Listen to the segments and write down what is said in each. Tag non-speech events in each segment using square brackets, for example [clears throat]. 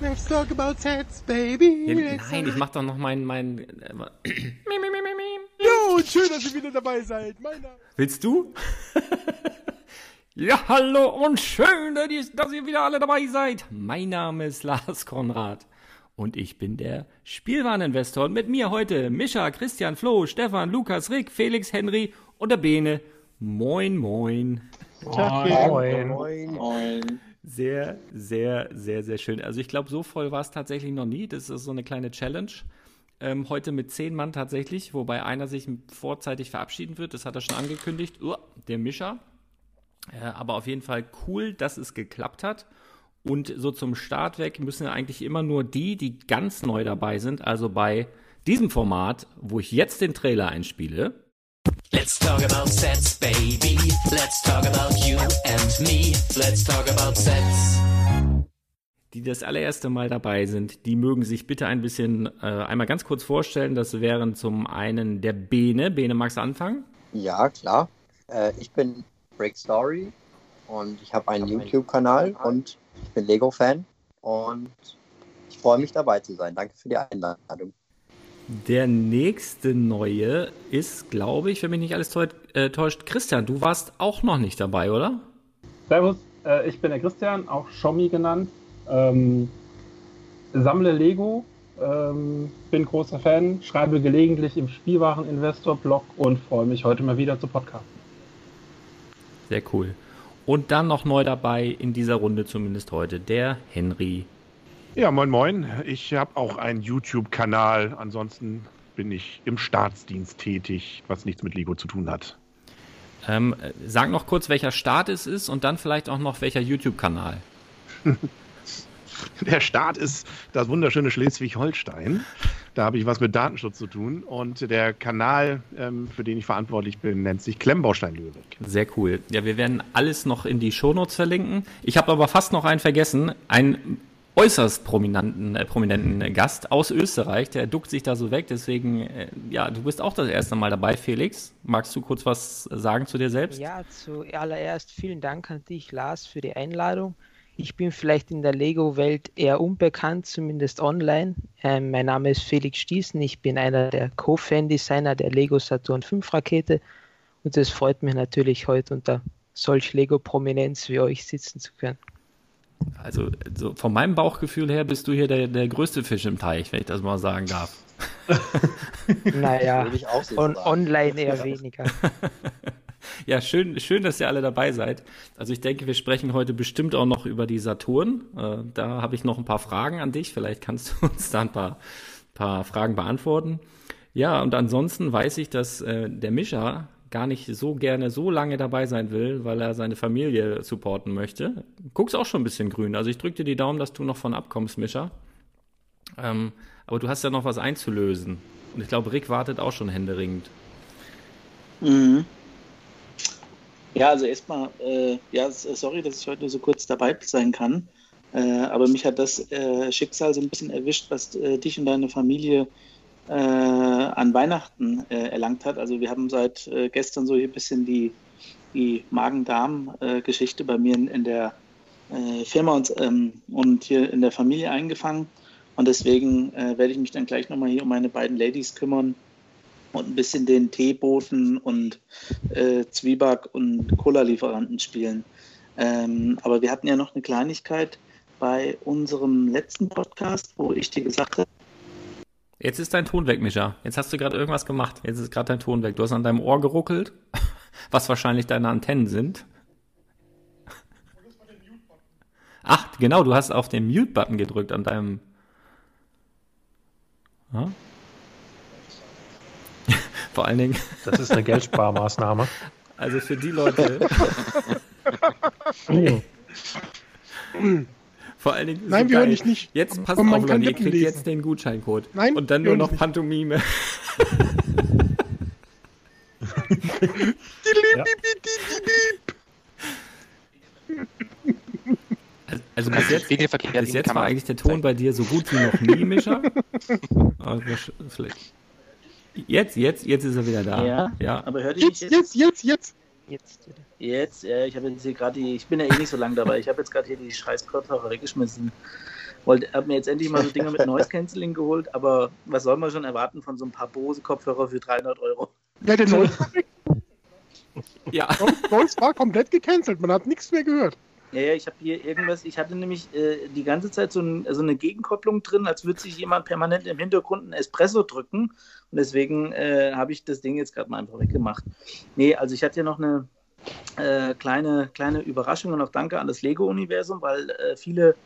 Let's talk about sets, baby. Ja, nein, ich mach doch noch mein, mein, äh, [clears throat] Jo, schön, dass ihr wieder dabei seid. Willst du? [laughs] ja, hallo und schön, dass ihr wieder alle dabei seid. Mein Name ist Lars Konrad und ich bin der Spielwareninvestor. Und mit mir heute Mischa, Christian, Flo, Stefan, Lukas, Rick, Felix, Henry und der Bene. Moin, moin. Moin. Moin. Moin. Sehr, sehr, sehr, sehr schön. Also ich glaube, so voll war es tatsächlich noch nie. Das ist so eine kleine Challenge. Ähm, heute mit zehn Mann tatsächlich, wobei einer sich vorzeitig verabschieden wird. Das hat er schon angekündigt. Uh, der Mischer. Äh, aber auf jeden Fall cool, dass es geklappt hat. Und so zum Start weg müssen eigentlich immer nur die, die ganz neu dabei sind. Also bei diesem Format, wo ich jetzt den Trailer einspiele, Let's talk about sets, baby. Let's talk about you and me. Let's talk about sets. Die das allererste Mal dabei sind, die mögen sich bitte ein bisschen äh, einmal ganz kurz vorstellen. Das wären zum einen der Bene. Bene, magst du anfangen? Ja, klar. Äh, ich bin Break Story und ich habe einen YouTube-Kanal und ich bin Lego-Fan und ich freue mich dabei zu sein. Danke für die Einladung. Der nächste neue ist, glaube ich, wenn mich nicht alles äh, täuscht, Christian. Du warst auch noch nicht dabei, oder? Servus, äh, ich bin der Christian, auch Schommi genannt. Ähm, sammle Lego ähm, bin großer Fan, schreibe gelegentlich im Spielwareninvestor-Blog und freue mich heute mal wieder zu podcasten. Sehr cool. Und dann noch neu dabei in dieser Runde zumindest heute der Henry. Ja, moin moin. Ich habe auch einen YouTube-Kanal. Ansonsten bin ich im Staatsdienst tätig, was nichts mit Lego zu tun hat. Ähm, sag noch kurz, welcher Staat es ist und dann vielleicht auch noch welcher YouTube-Kanal. [laughs] Der Staat ist das wunderschöne Schleswig-Holstein. Da habe ich was mit Datenschutz zu tun. Und der Kanal, ähm, für den ich verantwortlich bin, nennt sich Klemmbaustein Lübeck. Sehr cool. Ja, wir werden alles noch in die Shownotes verlinken. Ich habe aber fast noch einen vergessen. Einen äußerst prominenten, äh, prominenten Gast aus Österreich. Der duckt sich da so weg. Deswegen, äh, ja, du bist auch das erste Mal dabei, Felix. Magst du kurz was sagen zu dir selbst? Ja, zuallererst vielen Dank an dich, Lars, für die Einladung. Ich bin vielleicht in der Lego-Welt eher unbekannt, zumindest online. Ähm, mein Name ist Felix Stießen. Ich bin einer der Co-Fan-Designer der Lego Saturn 5 Rakete. Und es freut mich natürlich, heute unter solch Lego-Prominenz wie euch sitzen zu können. Also, so von meinem Bauchgefühl her bist du hier der, der größte Fisch im Teich, wenn ich das mal sagen darf. [laughs] naja, so on, online eher weniger. [laughs] Ja, schön, schön, dass ihr alle dabei seid. Also ich denke, wir sprechen heute bestimmt auch noch über die Saturn. Äh, da habe ich noch ein paar Fragen an dich. Vielleicht kannst du [laughs] uns da ein paar, paar Fragen beantworten. Ja, und ansonsten weiß ich, dass äh, der Mischa gar nicht so gerne so lange dabei sein will, weil er seine Familie supporten möchte. Guckst auch schon ein bisschen grün. Also ich drücke dir die Daumen, dass du noch von abkommst, Mischa. Ähm, aber du hast ja noch was einzulösen. Und ich glaube, Rick wartet auch schon händeringend. Mhm. Ja, also erstmal, äh, ja, sorry, dass ich heute so kurz dabei sein kann. Äh, aber mich hat das äh, Schicksal so ein bisschen erwischt, was äh, dich und deine Familie äh, an Weihnachten äh, erlangt hat. Also wir haben seit gestern so ein bisschen die, die Magen-Darm-Geschichte bei mir in, in der Firma und, ähm, und hier in der Familie eingefangen. Und deswegen werde ich mich dann gleich nochmal hier um meine beiden Ladies kümmern und ein bisschen den Teeboten und äh, Zwieback und Cola-Lieferanten spielen. Ähm, aber wir hatten ja noch eine Kleinigkeit bei unserem letzten Podcast, wo ich dir gesagt habe, Jetzt ist dein Ton weg, Mischa. Jetzt hast du gerade irgendwas gemacht. Jetzt ist gerade dein Ton weg. Du hast an deinem Ohr geruckelt, [laughs] was wahrscheinlich deine Antennen sind. [laughs] Ach, genau, du hast auf den Mute-Button gedrückt an deinem. Ja? [laughs] Vor allen Dingen. Das ist eine Geldsparmaßnahme. Also für die Leute. Vor allen Dingen. Nein, so wir hören dich nicht. Jetzt passt auf, Leute, ihr kriegt jetzt den Gutscheincode. Nein. Und dann nur noch Pantomime. [laughs] Also, also bis jetzt, bis jetzt war eigentlich der Ton bei dir so gut wie noch nie, Mischa. [laughs] Jetzt, jetzt, jetzt ist er wieder da. Ja, ja. aber hört ihr jetzt, jetzt, jetzt, jetzt, jetzt. Jetzt, äh, ich habe jetzt hier gerade die, ich bin ja eh nicht so lange dabei, ich habe jetzt gerade hier die scheiß Kopfhörer weggeschmissen. Wollte, habe mir jetzt endlich mal so Dinger mit Noise Cancelling geholt, aber was soll man schon erwarten von so ein paar Bose Kopfhörer für 300 Euro? Ja, der [laughs] Noise ja. Noise war komplett gecancelt, man hat nichts mehr gehört. Ja, ja, ich habe hier irgendwas, ich hatte nämlich äh, die ganze Zeit so, ein, so, eine Gegenkopplung drin, als würde sich jemand permanent im Hintergrund ein Espresso drücken. Und deswegen äh, habe ich das Ding jetzt gerade mal einfach weggemacht. Nee, also ich hatte ja noch eine äh, kleine, kleine Überraschung und auch danke an das Lego-Universum, weil äh, viele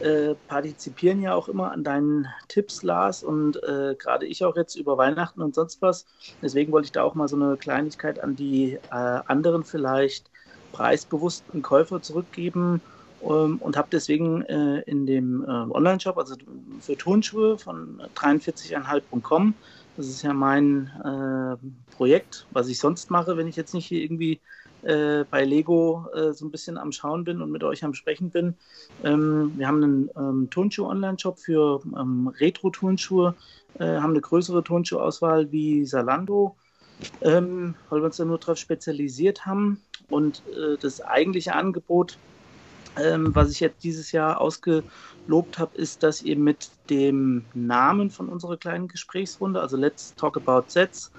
äh, partizipieren ja auch immer an deinen Tipps, Lars, und äh, gerade ich auch jetzt über Weihnachten und sonst was. Deswegen wollte ich da auch mal so eine Kleinigkeit an die anderen vielleicht preisbewussten Käufer zurückgeben ähm, und habe deswegen äh, in dem äh, Online-Shop, also für Turnschuhe von 43,5.com, das ist ja mein äh, Projekt, was ich sonst mache, wenn ich jetzt nicht hier irgendwie äh, bei Lego so ein bisschen am Schauen bin und mit euch am Sprechen bin. Ähm, wir haben einen ähm, Turnschuh-Online-Shop für ähm, Retro-Turnschuhe, haben eine größere Turnschuhauswahl wie Salando, ähm, weil wir uns da nur darauf spezialisiert haben. Und äh, das eigentliche Angebot, ähm, was ich jetzt dieses Jahr ausgelobt habe, ist, dass ihr mit dem Namen von unserer kleinen Gesprächsrunde, also Let's Talk About Sets,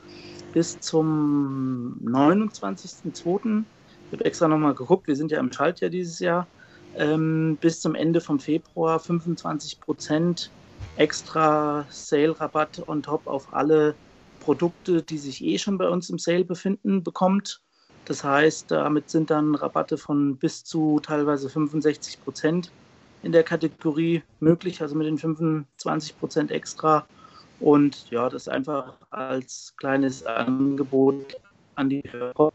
bis zum 29.02. Ich habe extra nochmal geguckt, wir sind ja im Schaltjahr dieses Jahr, ähm, bis zum Ende vom Februar 25 Prozent extra Sale-Rabatt on top auf alle Produkte, die sich eh schon bei uns im Sale befinden, bekommt. Das heißt, damit sind dann Rabatte von bis zu teilweise 65 Prozent in der Kategorie möglich, also mit den 25 Prozent extra. Und ja, das einfach als kleines Angebot an die Hörer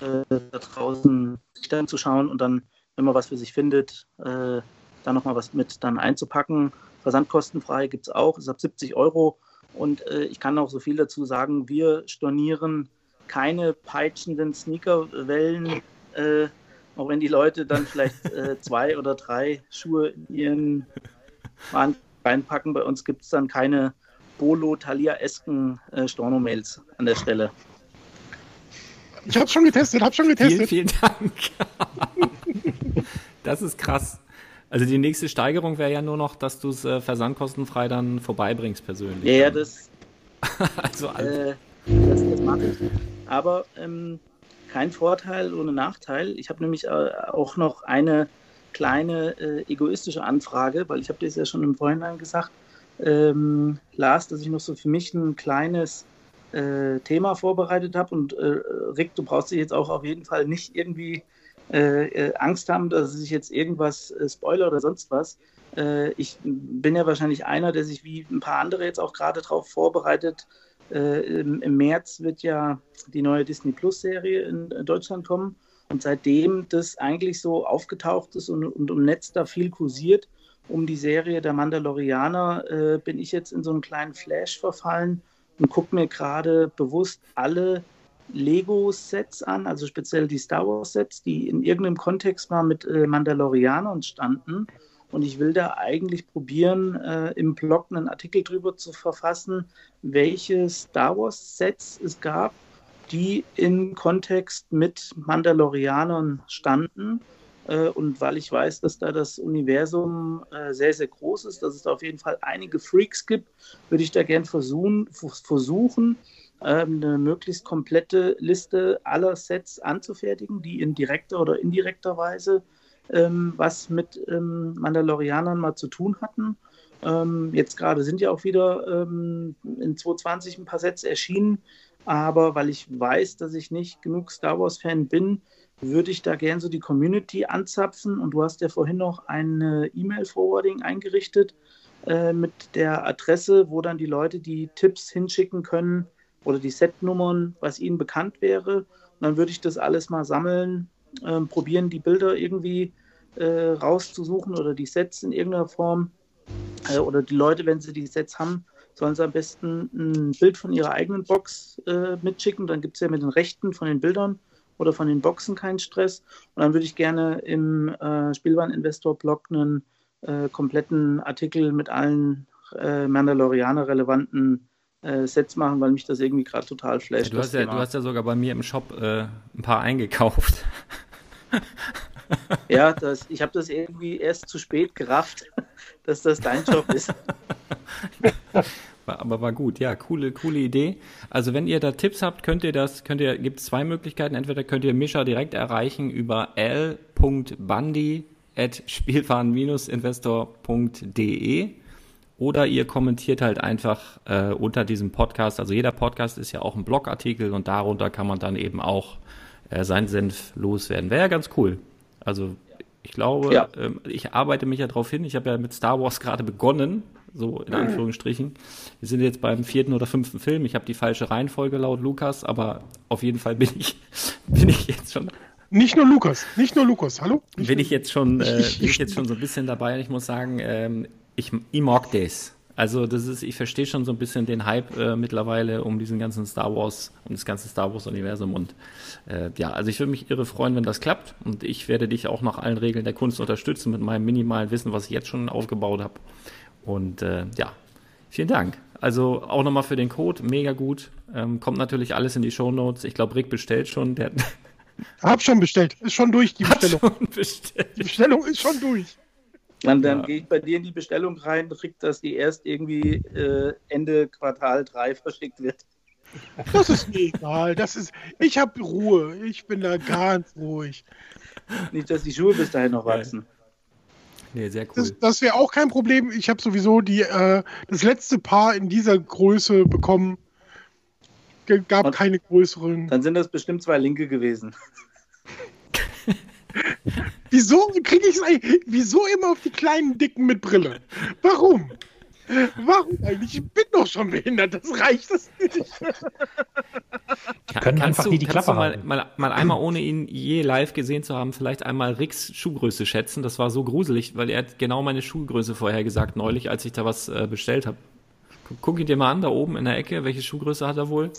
äh, da draußen sich dann zu schauen und dann, wenn man was für sich findet, äh, da nochmal was mit dann einzupacken. Versandkostenfrei gibt es auch, ist ab 70 Euro. Und äh, ich kann auch so viel dazu sagen, wir stornieren keine peitschenden Sneakerwellen, äh, auch wenn die Leute dann vielleicht äh, [laughs] zwei oder drei Schuhe in ihren Waren reinpacken. Bei uns gibt es dann keine Bolo-Talia-esken äh, Storno-Mails an der Stelle. Ich habe schon getestet, habe schon getestet. Vielen, vielen Dank. das ist krass. Also die nächste Steigerung wäre ja nur noch, dass du es äh, versandkostenfrei dann vorbeibringst persönlich. Ja, ja das, [laughs] also, äh, das, das mache ich. Aber ähm, kein Vorteil ohne Nachteil. Ich habe nämlich äh, auch noch eine kleine äh, egoistische Anfrage, weil ich habe das ja schon im Vorhinein gesagt, ähm, Lars, dass ich noch so für mich ein kleines äh, Thema vorbereitet habe. Und äh, Rick, du brauchst dich jetzt auch auf jeden Fall nicht irgendwie äh, äh Angst haben, dass ich jetzt irgendwas äh, spoiler oder sonst was. Äh, ich bin ja wahrscheinlich einer, der sich wie ein paar andere jetzt auch gerade darauf vorbereitet. Im, Im, März wird ja die neue Disney Plus Serie in, in Deutschland kommen. Und seitdem das eigentlich so aufgetaucht ist und, und im Netz da viel kursiert, um die Serie der Mandalorianer, äh, bin ich jetzt in so einen kleinen Flash verfallen und gucke mir gerade bewusst alle Lego-Sets an, also speziell die Star Wars-Sets, die in irgendeinem Kontext mal mit äh, Mandalorianern standen. Und ich will da eigentlich probieren, äh, im Blog einen Artikel drüber zu verfassen, welche Star Wars-Sets es gab, die in Kontext mit Mandalorianern standen. Äh, und weil ich weiß, dass da das Universum äh, sehr, sehr groß ist, dass es da auf jeden Fall einige Freaks gibt, würde ich da gern versuchen, versuchen ähm, eine möglichst komplette Liste aller Sets anzufertigen, die in direkter oder indirekter Weise ähm, was mit ähm, Mandalorianern mal zu tun hatten. jetzt gerade sind ja auch wieder in 2020 ein paar Sets erschienen, aber weil ich weiß, dass ich nicht genug Star Wars-Fan bin, würde ich da gerne so die Community anzapfen. Und du hast ja vorhin noch ein E-Mail-Forwarding eingerichtet äh, mit der Adresse, wo dann die Leute die Tipps hinschicken können oder die Setnummern, was ihnen bekannt wäre. Und dann würde ich das alles mal sammeln, äh, probieren, die Bilder irgendwie äh, rauszusuchen oder die Sets in irgendeiner Form. Äh, oder die Leute, wenn sie die Sets haben, sollen sie am besten ein Bild von ihrer eigenen Box äh, mitschicken. Dann gibt es ja mit den Rechten von den Bildern oder von den Boxen keinen Stress. Und dann würde ich gerne im äh, Spielwareninvestor-Blog einen äh, kompletten Artikel mit allen äh, Mandalorianer-relevanten äh, Sets machen, weil mich das irgendwie gerade total flasht. Ja, du, hast ja, du hast ja sogar bei mir im Shop ein paar eingekauft. [laughs] ja, das, ich habe das irgendwie erst zu spät gerafft, [laughs] dass das dein Job ist. [laughs] aber war gut, ja, coole, coole Idee. Also wenn ihr da Tipps habt, könnt ihr das, könnt ihr, gibt es zwei Möglichkeiten. Entweder könnt ihr Mischa direkt erreichen über l.bundy at spielfahren-investor.de oder ihr kommentiert halt einfach äh, unter diesem Podcast. Also jeder Podcast ist ja auch ein Blogartikel und darunter kann man dann eben auch äh, seinen Senf loswerden. Wäre ja ganz cool. Also ich glaube, ja. ähm, ich arbeite mich ja darauf hin. Ich habe ja mit Star Wars gerade begonnen so in Anführungsstrichen. Wir sind jetzt beim vierten oder fünften Film. Ich habe die falsche Reihenfolge laut Lukas, aber auf jeden Fall bin ich, [laughs] bin ich jetzt schon. Nicht nur Lukas, nicht nur Lukas, hallo? Nicht bin ich jetzt schon, äh, bin ich jetzt schon so ein bisschen dabei und ich muss sagen, ähm, ich, ich mag das. Also das ist, ich verstehe schon so ein bisschen den Hype äh, mittlerweile um diesen ganzen Star Wars, um das ganze Star Wars Universum und äh, ja, also ich würde mich irre freuen, wenn das klappt und ich werde dich auch nach allen Regeln der Kunst unterstützen mit meinem minimalen Wissen, was ich jetzt schon aufgebaut habe. Und äh, ja, vielen Dank. Also auch nochmal für den Code, mega gut. Ähm, kommt natürlich alles in die Show Notes. Ich glaube, Rick bestellt schon. Der Hab schon bestellt. Ist schon durch, die [laughs] Bestellung. Die Bestellung ist schon durch. Dann, dann ja. gehe ich bei dir in die Bestellung rein, krieg, dass die erst irgendwie äh, Ende Quartal 3 [laughs] verschickt wird. Das ist mir egal. Das ist, ich habe Ruhe. Ich bin da ganz ruhig. Nicht, dass die Schuhe bis dahin noch wachsen. Nee, sehr cool. Das, das wäre auch kein Problem. Ich habe sowieso die, äh, das letzte Paar in dieser Größe bekommen. G gab Und- keine größeren. Dann sind das bestimmt zwei Linke gewesen. [laughs] Wieso kriege ich es Wieso immer auf die kleinen Dicken mit Brille? Warum? Warum eigentlich? Ich bin doch schon behindert, das reicht das nicht. Kann, können kannst einfach du, nie die kannst Klappe du mal, mal, mal einmal, ohne ihn je live gesehen zu haben, vielleicht einmal Ricks Schuhgröße schätzen? Das war so gruselig, weil er hat genau meine Schuhgröße vorher gesagt, neulich, als ich da was äh, bestellt habe. Guck ihn dir mal an, da oben in der Ecke. Welche Schuhgröße hat er wohl?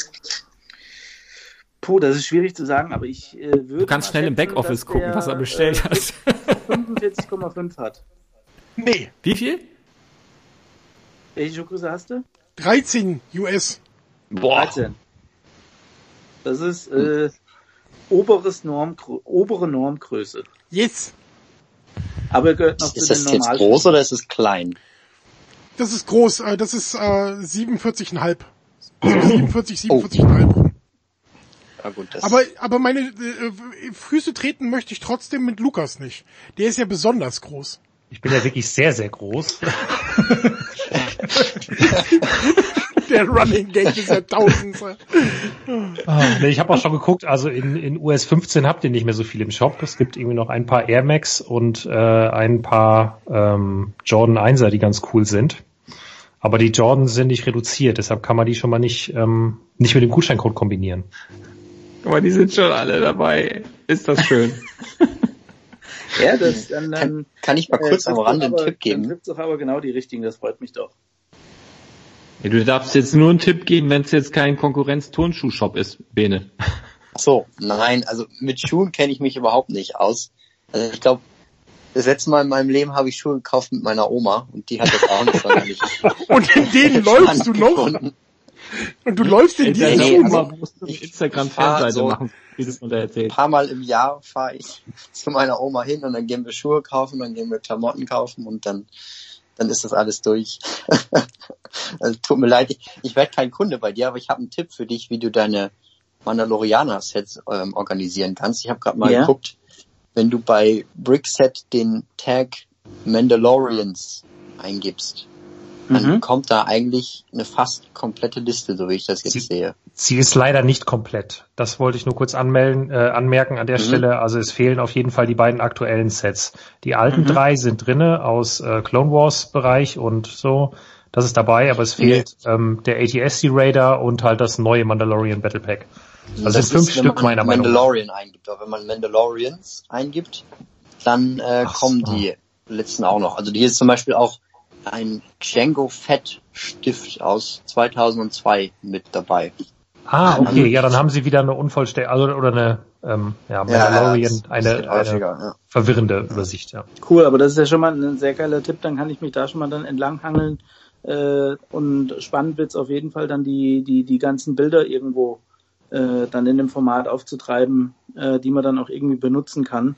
Puh, das ist schwierig zu sagen, aber ich äh, würde. Du kannst schnell im Backoffice gucken, der, was er bestellt äh, hat. 45,5 hat. Nee, Wie viel? Welche Schuhgröße hast du? 13 US. Boah. 13. Das ist äh, oberes Norm, obere Normgröße. Yes. Aber er gehört noch Ist zu das den jetzt normalen. groß oder ist es klein? Das ist groß. Äh, das ist äh, 47,5. Also 47, 47,5. Ja gut, das Aber, aber meine äh, Füße treten möchte ich trotzdem mit Lukas nicht. Der ist ja besonders groß. Ich bin ja wirklich sehr, sehr groß. [laughs] Der Running Gag ist ja tausend. Ah, nee, ich habe auch schon geguckt, also in, in US 15 habt ihr nicht mehr so viel im Shop. Es gibt irgendwie noch ein paar Air Max und äh, ein paar ähm, Jordan 1er, die ganz cool sind. Aber die Jordan sind nicht reduziert, deshalb kann man die schon mal nicht, ähm, nicht mit dem Gutscheincode kombinieren. Aber die sind schon alle dabei. Ist das schön. [laughs] Ja, das dann, dann kann, kann ich mal kurz äh, am Rande einen Tipp geben? Dann doch aber genau die richtigen, das freut mich doch. Ja, du darfst jetzt nur einen Tipp geben, wenn es jetzt kein Konkurrenz-Turnschuh-Shop ist, Bene. Ach so, nein, also mit Schuhen kenne ich mich überhaupt nicht aus. Also ich glaube, das letzte Mal in meinem Leben habe ich Schuhe gekauft mit meiner Oma und die hat das auch nicht sonderlich. [laughs] Und in denen [laughs] läufst du noch? gefunden. Und du läufst in nee, Schuhen also- Instagram-Fanseite so- machen, wie du es da Ein erzählt. paar Mal im Jahr fahre ich [laughs] zu meiner Oma hin und dann gehen wir Schuhe kaufen, dann gehen wir Klamotten kaufen und dann, dann ist das alles durch. [laughs] also tut mir leid, ich, ich werde kein Kunde bei dir, aber ich habe einen Tipp für dich, wie du deine Mandalorianer-Sets ähm, organisieren kannst. Ich habe gerade mal Ja? geguckt, wenn du bei Brickset den Tag Mandalorians eingibst, dann Mhm. kommt da eigentlich eine fast komplette Liste, so wie ich das jetzt Sie- sehe. Sie ist leider nicht komplett. Das wollte ich nur kurz anmelden, äh, anmerken an der Mhm. Stelle. Also es fehlen auf jeden Fall die beiden aktuellen Sets. Die alten Mhm. drei sind drinne aus äh, Clone Wars Bereich und so. Das ist dabei, aber es fehlt ähm, der ATSC Raider und halt das neue Mandalorian Battle Pack. Also das sind fünf ist, Stück meiner Meinung nach. Mandalorian eingibt. Aber wenn man Mandalorians eingibt, dann äh, Ach kommen so. die letzten auch noch. Also hier ist zum Beispiel auch ein Django Fett Stift aus 2002 mit dabei. Ah, okay, ja, dann haben sie wieder eine unvollständige, also oder eine ähm, ja, Mandalorian, das eine, passiert häufiger, eine ja. verwirrende Übersicht, ja. Cool, aber das ist ja schon mal ein sehr geiler Tipp, dann kann ich mich da schon mal dann entlanghangeln. Äh, und spannend wird's auf jeden Fall dann die, die, die ganzen Bilder irgendwo äh, dann in dem Format aufzutreiben, äh, die man dann auch irgendwie benutzen kann.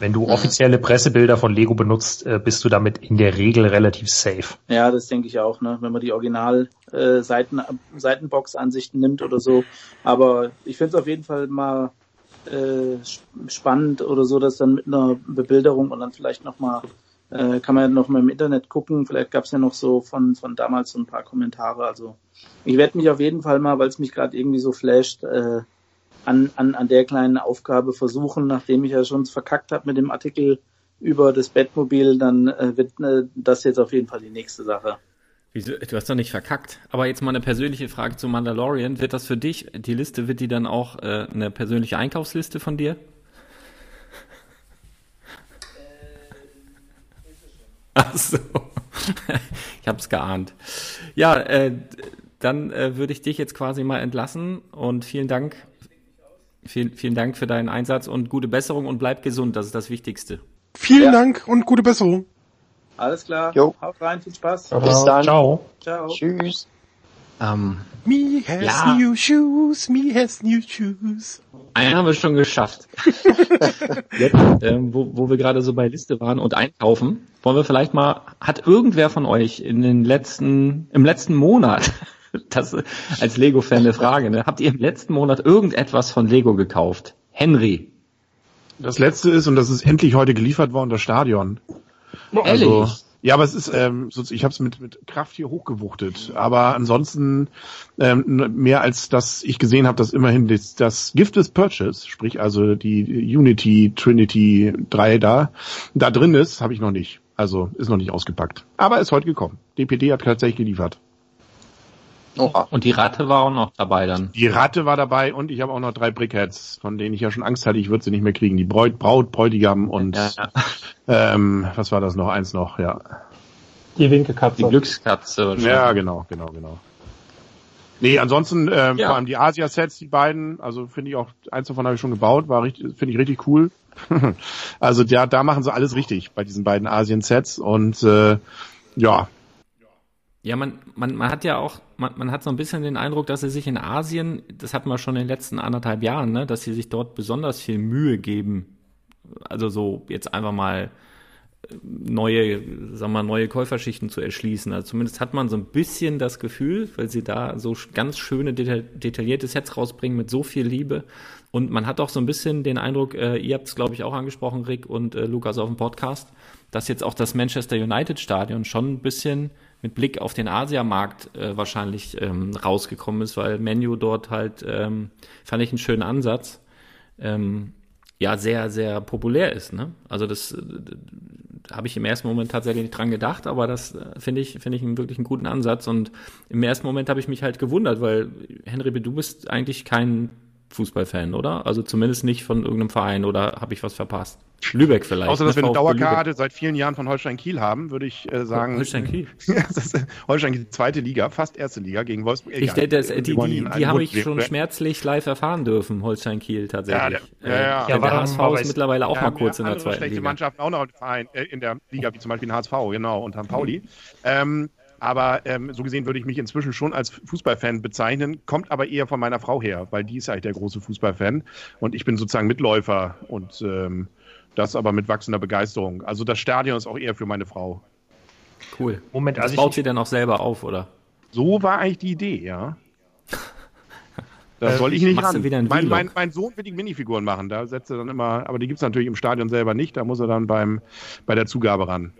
Wenn du Mhm. offizielle Pressebilder von Lego benutzt, äh, bist du damit in der Regel relativ safe. Ja, das denke ich auch, ne? wenn man die Original äh, nimmt oder so. Aber ich finde es auf jeden Fall mal äh, sp- spannend oder so, dass dann mit einer Bebilderung und dann vielleicht nochmal, äh, kann man ja noch mal im Internet gucken, vielleicht gab es ja noch so von, von damals so ein paar Kommentare. Also ich werde mich auf jeden Fall mal, weil es mich gerade irgendwie so flasht, äh, an, an, an der kleinen Aufgabe versuchen, nachdem ich ja schon verkackt habe mit dem Artikel über das Bettmobil, dann äh, wird äh, das jetzt auf jeden Fall die nächste Sache. Wieso? Du hast doch nicht verkackt. Aber jetzt mal eine persönliche Frage zu Mandalorian. Wird das für dich, die Liste, wird die dann auch äh, eine persönliche Einkaufsliste von dir? Ach so. Ich hab's geahnt. Ja, äh, dann äh, würde ich dich jetzt quasi mal entlassen und vielen Dank. Vielen, vielen Dank für deinen Einsatz und gute Besserung und bleib gesund, das ist das Wichtigste. Vielen Ja. Dank und gute Besserung. Alles klar. Jo. Haut rein, viel Spaß. Bis dann. Ciao. Ciao. Tschüss. Ähm, Me has Ja. new shoes, me has new shoes. einen haben wir schon geschafft. [laughs] Jetzt, ähm, wo, wo wir gerade so bei Liste waren und einkaufen, wollen wir vielleicht mal, hat irgendwer von euch in den letzten, im letzten Monat, das als Lego-Fan eine Frage, ne? habt ihr im letzten Monat irgendetwas von Lego gekauft? Henry. Das letzte ist, und das ist endlich heute geliefert worden, das Stadion. Also, ja, aber es ist, ähm, ich habe es mit, mit Kraft hier hochgewuchtet. Aber ansonsten ähm, mehr als das ich gesehen habe, dass immerhin das, das Gift des Purchase, sprich also die Unity Trinity 3 da, da drin ist, habe ich noch nicht. Also ist noch nicht ausgepackt. Aber ist heute gekommen. DPD hat tatsächlich geliefert. Und die Ratte war auch noch dabei dann. Die Ratte war dabei und ich habe auch noch drei Brickheads, von denen ich ja schon Angst hatte, ich würde sie nicht mehr kriegen. Die Braut, Braut Bräutigam und [laughs] ähm, was war das noch? Eins noch, ja. Die Winkelkatze. Die Glückskatze. wahrscheinlich. Ja, genau, genau, genau. Nee, ansonsten ähm, Ja. vor allem die Asia-Sets, die beiden, also finde ich auch, eins davon habe ich schon gebaut, war richtig, finde ich richtig cool. [laughs] also ja, da machen sie alles richtig bei diesen beiden Asien-Sets und äh, ja, Ja, man, man, man hat ja auch, man, man hat so ein bisschen den Eindruck, dass sie sich in Asien, das hatten wir schon in den letzten anderthalb Jahren, ne, dass sie sich dort besonders viel Mühe geben. Also so jetzt einfach mal äh, neue, sagen wir neue Käuferschichten zu erschließen. Also zumindest hat man so ein bisschen das Gefühl, weil sie da so ganz schöne, deta detaillierte Sets rausbringen mit so viel Liebe. Und man hat auch so ein bisschen den Eindruck, äh, ihr habt es, glaube ich, auch angesprochen, Rick und äh, Lukas auf dem Podcast, dass jetzt auch das Manchester United Stadion schon ein bisschen mit Blick auf den Asiamarkt äh, wahrscheinlich ähm, rausgekommen ist, weil Menu dort halt, ähm, fand ich einen schönen Ansatz, ähm, ja, sehr, sehr populär ist. Ne? Also das äh, habe ich im ersten Moment tatsächlich nicht dran gedacht, aber das äh, finde ich, finde ich einen wirklich einen guten Ansatz. Und im ersten Moment habe ich mich halt gewundert, weil Henry, du bist eigentlich kein Fußballfan, oder? Also zumindest nicht von irgendeinem Verein oder habe ich was verpasst? Lübeck vielleicht. außer dass wir ne? eine VfB Dauerkarte seit vielen Jahren von Holstein Kiel haben, würde ich äh, sagen. Holstein Kiel? [laughs] Ja, das ist Holstein Kiel, zweite Liga, fast erste Liga gegen Wolfsburg. Ich, Egal. das, die die, die, die habe ich schon schmerzlich live erfahren dürfen, Holstein Kiel tatsächlich. Ja, der- ja, ja. Äh, Ja, der war HSV ist mittlerweile auch Ja, mal kurz in der zweiten schlechte Liga. Mannschaften auch noch äh, in der Liga, wie zum Beispiel den HSV, genau, und. Pauli. Ähm, aber ähm, so gesehen würde ich mich inzwischen schon als Fußballfan bezeichnen, kommt aber eher von meiner Frau her, weil die ist eigentlich der große Fußballfan und ich bin sozusagen Mitläufer und ähm, das aber mit wachsender Begeisterung. Also das Stadion ist auch eher für meine Frau. Cool. Moment, das also ich- baut sie dann auch selber auf, oder? So war eigentlich die Idee, ja. Da Äh, soll ich nicht machst du ran. mein, mein, mein Sohn will die Minifiguren machen. Da setzt er dann immer, aber die gibt's natürlich im Stadion selber nicht. Da muss er dann beim, bei der Zugabe ran.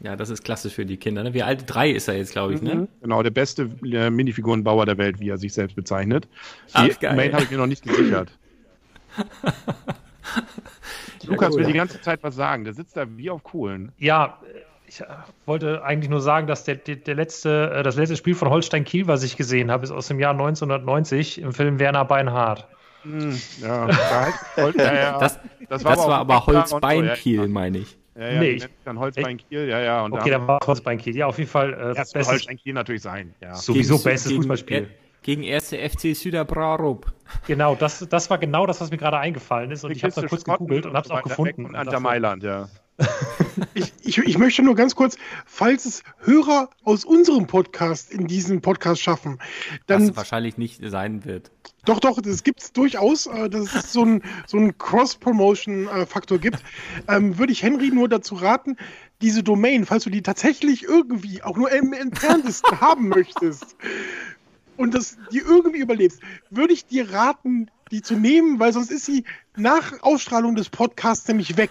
Ja, das ist klassisch für die Kinder. Ne? Wie alt? Drei ist er jetzt, glaube ich, ne? Genau, der beste äh, Minifigurenbauer der Welt, wie er sich selbst bezeichnet. Ach, Die. Mail habe ich mir noch nicht gesichert. [laughs] Lukas will die ganze Zeit was sagen. Der sitzt da wie auf Kohlen. Ja, ich äh, wollte eigentlich nur sagen, dass der, der, der letzte, äh, das letzte Spiel von Holstein Kiel, was ich gesehen habe, ist aus dem Jahr 1990 im Film Werner Beinhardt. Hm, ja, da ja, [laughs] ja. Das, Das das war war, aber auch aber Holzbeinkiel, ja. meine ich. Ja, ja, Nee, ich- dann Holzbein Kiel, ja, ja. Und Okay, da dann war es Holstein Kiel. Ja, auf jeden Fall äh, das bestes, Holstein Kiel natürlich sein. Ja. sowieso Gegen- bestes gegen- Fußballspiel. Gegen erste FC Süderbrarup. Genau, das, das war genau das, was mir gerade eingefallen ist. Und Die ich habe dann kurz gegoogelt und habe es auch gefunden. Und dachte, Mailand, ja. Ich, ich, ich möchte nur ganz kurz, falls es Hörer aus unserem Podcast in diesen Podcast schaffen, dann Was wahrscheinlich nicht sein wird. Doch, doch, das gibt es durchaus, äh, dass es so ein, so Cross-Promotion-Faktor gibt. Ähm, würde ich Henry nur dazu raten, diese Domain, falls du die tatsächlich irgendwie auch nur im entferntesten [laughs] haben möchtest und das die irgendwie überlebst, würde ich dir raten, die zu nehmen, weil sonst ist sie nach Ausstrahlung des Podcasts nämlich weg.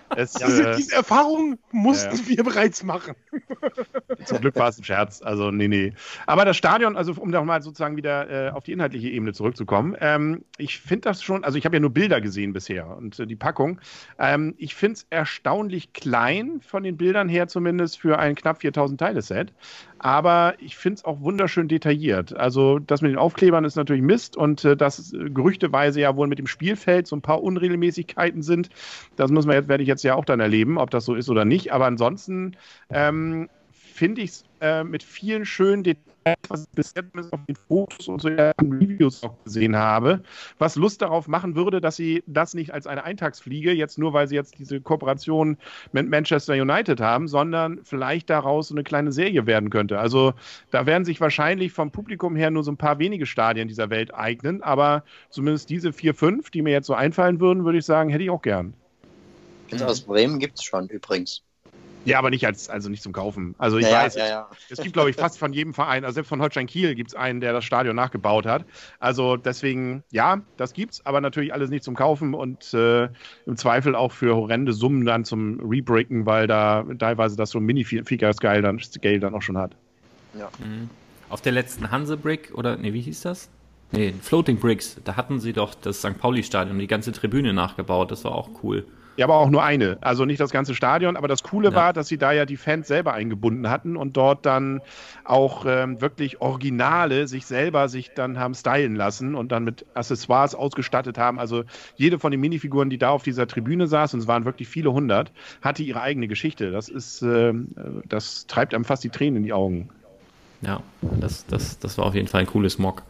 Es, Diese, äh, diese Erfahrung mussten ja, wir bereits machen. [laughs] Zum Glück war es ein Scherz. Also, nee, nee. Aber das Stadion, also um da mal sozusagen wieder äh, auf die inhaltliche Ebene zurückzukommen, ähm, ich finde das schon, also ich habe ja nur Bilder gesehen bisher und äh, die Packung. Ähm, ich finde es erstaunlich klein, von den Bildern her zumindest, für ein knapp 4000 Teile-Set. Aber ich finde es auch wunderschön detailliert. Also, das mit den Aufklebern ist natürlich Mist und äh, dass äh, gerüchteweise ja wohl mit dem Spielfeld so ein paar Unregelmäßigkeiten sind. Das muss man jetzt, werde ich jetzt ja auch dann erleben, ob das so ist oder nicht. Aber ansonsten ähm, finde ich es äh, mit vielen schönen Details, was ich bis jetzt auf den Fotos und so ersten Reviews auch gesehen habe, was Lust darauf machen würde, dass sie das nicht als eine Eintagsfliege, jetzt nur weil sie jetzt diese Kooperation mit Manchester United haben, sondern vielleicht daraus so eine kleine Serie werden könnte. Also da werden sich wahrscheinlich vom Publikum her nur so ein paar wenige Stadien dieser Welt eignen, aber zumindest diese vier, fünf, die mir jetzt so einfallen würden, würde ich sagen, hätte ich auch gern. Jetzt aus Bremen gibt es schon übrigens. Ja, aber nicht als, also nicht zum Kaufen. Also ich Ja, weiß, ja, ja. es gibt, glaube ich, fast von jedem Verein, also selbst von Holstein Kiel gibt es einen, der das Stadion nachgebaut hat. Also deswegen, ja, das gibt's, aber natürlich alles nicht zum Kaufen und äh, im Zweifel auch für horrende Summen dann zum Rebricken, weil da teilweise das so ein Mini-Figure-Scale dann, Scale dann auch schon hat. Ja. Mhm. Auf der letzten Hanse-Brick, oder, nee, wie hieß das? Nee, Floating Bricks, da hatten sie doch das St. Pauli-Stadion, die ganze Tribüne nachgebaut, das war auch cool. Ja, aber auch nur eine. Also nicht das ganze Stadion. Aber das Coole Ja. war, dass sie da ja die Fans selber eingebunden hatten und dort dann auch ähm, wirklich Originale sich selber sich dann haben stylen lassen und dann mit Accessoires ausgestattet haben. Also jede von den Minifiguren, die da auf dieser Tribüne saß, und es waren wirklich viele hundert, hatte ihre eigene Geschichte. Das ist, ähm, äh, das treibt einem fast die Tränen in die Augen. Ja, das, das, das war auf jeden Fall ein cooles Mock.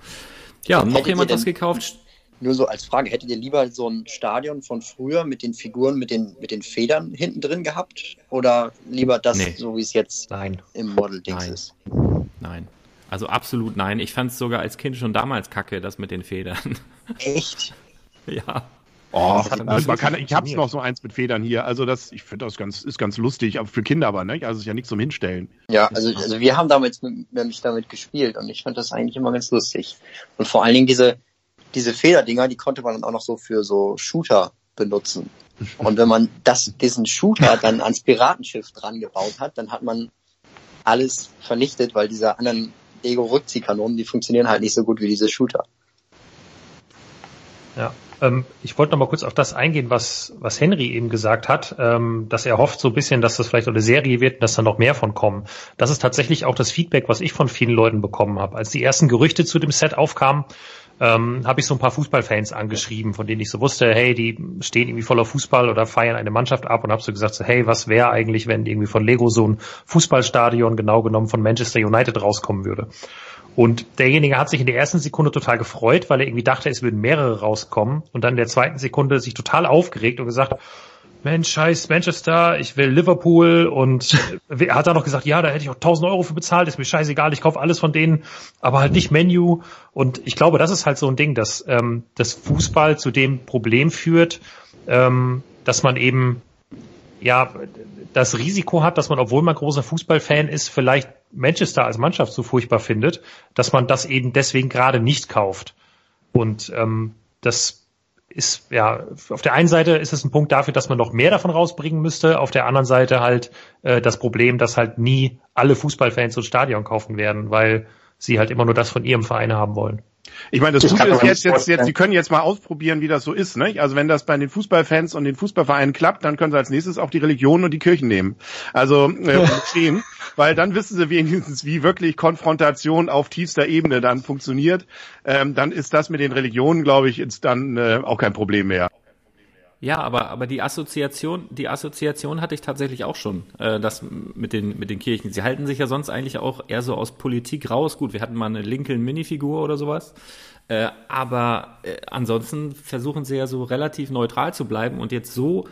Ja, noch jemand was gekauft? Nur so als Frage, hättet ihr lieber so ein Stadion von früher mit den Figuren, mit den, mit den Federn hinten drin gehabt? Oder lieber das, Nee. so wie es jetzt Nein. im Model-Dings Nein. ist? Nein. Also absolut nein. Ich fand es sogar als Kind schon damals kacke, das mit den Federn. [laughs] Echt? ja. Oh, man kann, ich hab's noch so eins mit Federn hier. Also das, ich finde das ganz, ist ganz lustig, aber für Kinder aber, ne? Also es ist ja nichts zum Hinstellen. Ja, also, also wir haben damals mit, nämlich damit gespielt und ich fand das eigentlich immer ganz lustig. Und vor allen Dingen diese, diese Federdinger, die konnte man dann auch noch so für so Shooter benutzen. Und wenn man das, diesen Shooter dann ans Piratenschiff dran gebaut hat, dann hat man alles vernichtet, weil diese anderen Lego-Rückziehkanonen, die funktionieren halt nicht so gut wie diese Shooter. Ja, ähm, ich wollte noch mal kurz auf das eingehen, was, was Henry eben gesagt hat, ähm, dass er hofft so ein bisschen, dass das vielleicht eine Serie wird und dass da noch mehr von kommen. Das ist tatsächlich auch das Feedback, was ich von vielen Leuten bekommen habe. Als die ersten Gerüchte zu dem Set aufkamen, ähm, habe ich so ein paar Fußballfans angeschrieben, von denen ich so wusste, hey, die stehen irgendwie voller Fußball oder feiern eine Mannschaft ab und habe so gesagt, so, hey, was wäre eigentlich, wenn irgendwie von Lego so ein Fußballstadion genau genommen von Manchester United rauskommen würde? Und derjenige hat sich in der ersten Sekunde total gefreut, weil er irgendwie dachte, es würden mehrere rauskommen und dann in der zweiten Sekunde sich total aufgeregt und gesagt, Mensch, scheiß Manchester, ich will Liverpool und [laughs] er hat dann noch gesagt, ja, da hätte ich auch 1000 Euro für bezahlt, ist mir scheißegal, ich kaufe alles von denen, aber halt nicht Menu. Und ich glaube, das ist halt so ein Ding, dass ähm, das Fußball zu dem Problem führt, ähm, dass man eben ja das Risiko hat, dass man, obwohl man großer Fußballfan ist, vielleicht Manchester als Mannschaft so furchtbar findet, dass man das eben deswegen gerade nicht kauft. Und ähm, das ist ja auf der einen Seite ist es ein Punkt dafür, dass man noch mehr davon rausbringen müsste. Auf der anderen Seite halt äh, das Problem, dass halt nie alle Fußballfans so ein Stadion kaufen werden, weil sie halt immer nur das von ihrem Verein haben wollen. Ich meine, das Ich Gute ist jetzt, jetzt, jetzt, die können jetzt mal ausprobieren, wie das so ist. Ne? Also wenn das bei den Fußballfans und den Fußballvereinen klappt, dann können sie als nächstes auch die Religionen und die Kirchen nehmen. Also äh, stehen, weil dann wissen sie wenigstens, wie wirklich Konfrontation auf tiefster Ebene dann funktioniert. Ähm, dann ist das mit den Religionen, glaube ich, ist dann äh, auch kein Problem mehr. Ja, aber, aber die Assoziation, die Assoziation hatte ich tatsächlich auch schon, äh, das mit den, mit den Kirchen. Sie halten sich ja sonst eigentlich auch eher so aus Politik raus. Gut, wir hatten mal eine Lincoln-Minifigur oder sowas. Äh, aber äh, ansonsten versuchen sie ja so relativ neutral zu bleiben und jetzt so,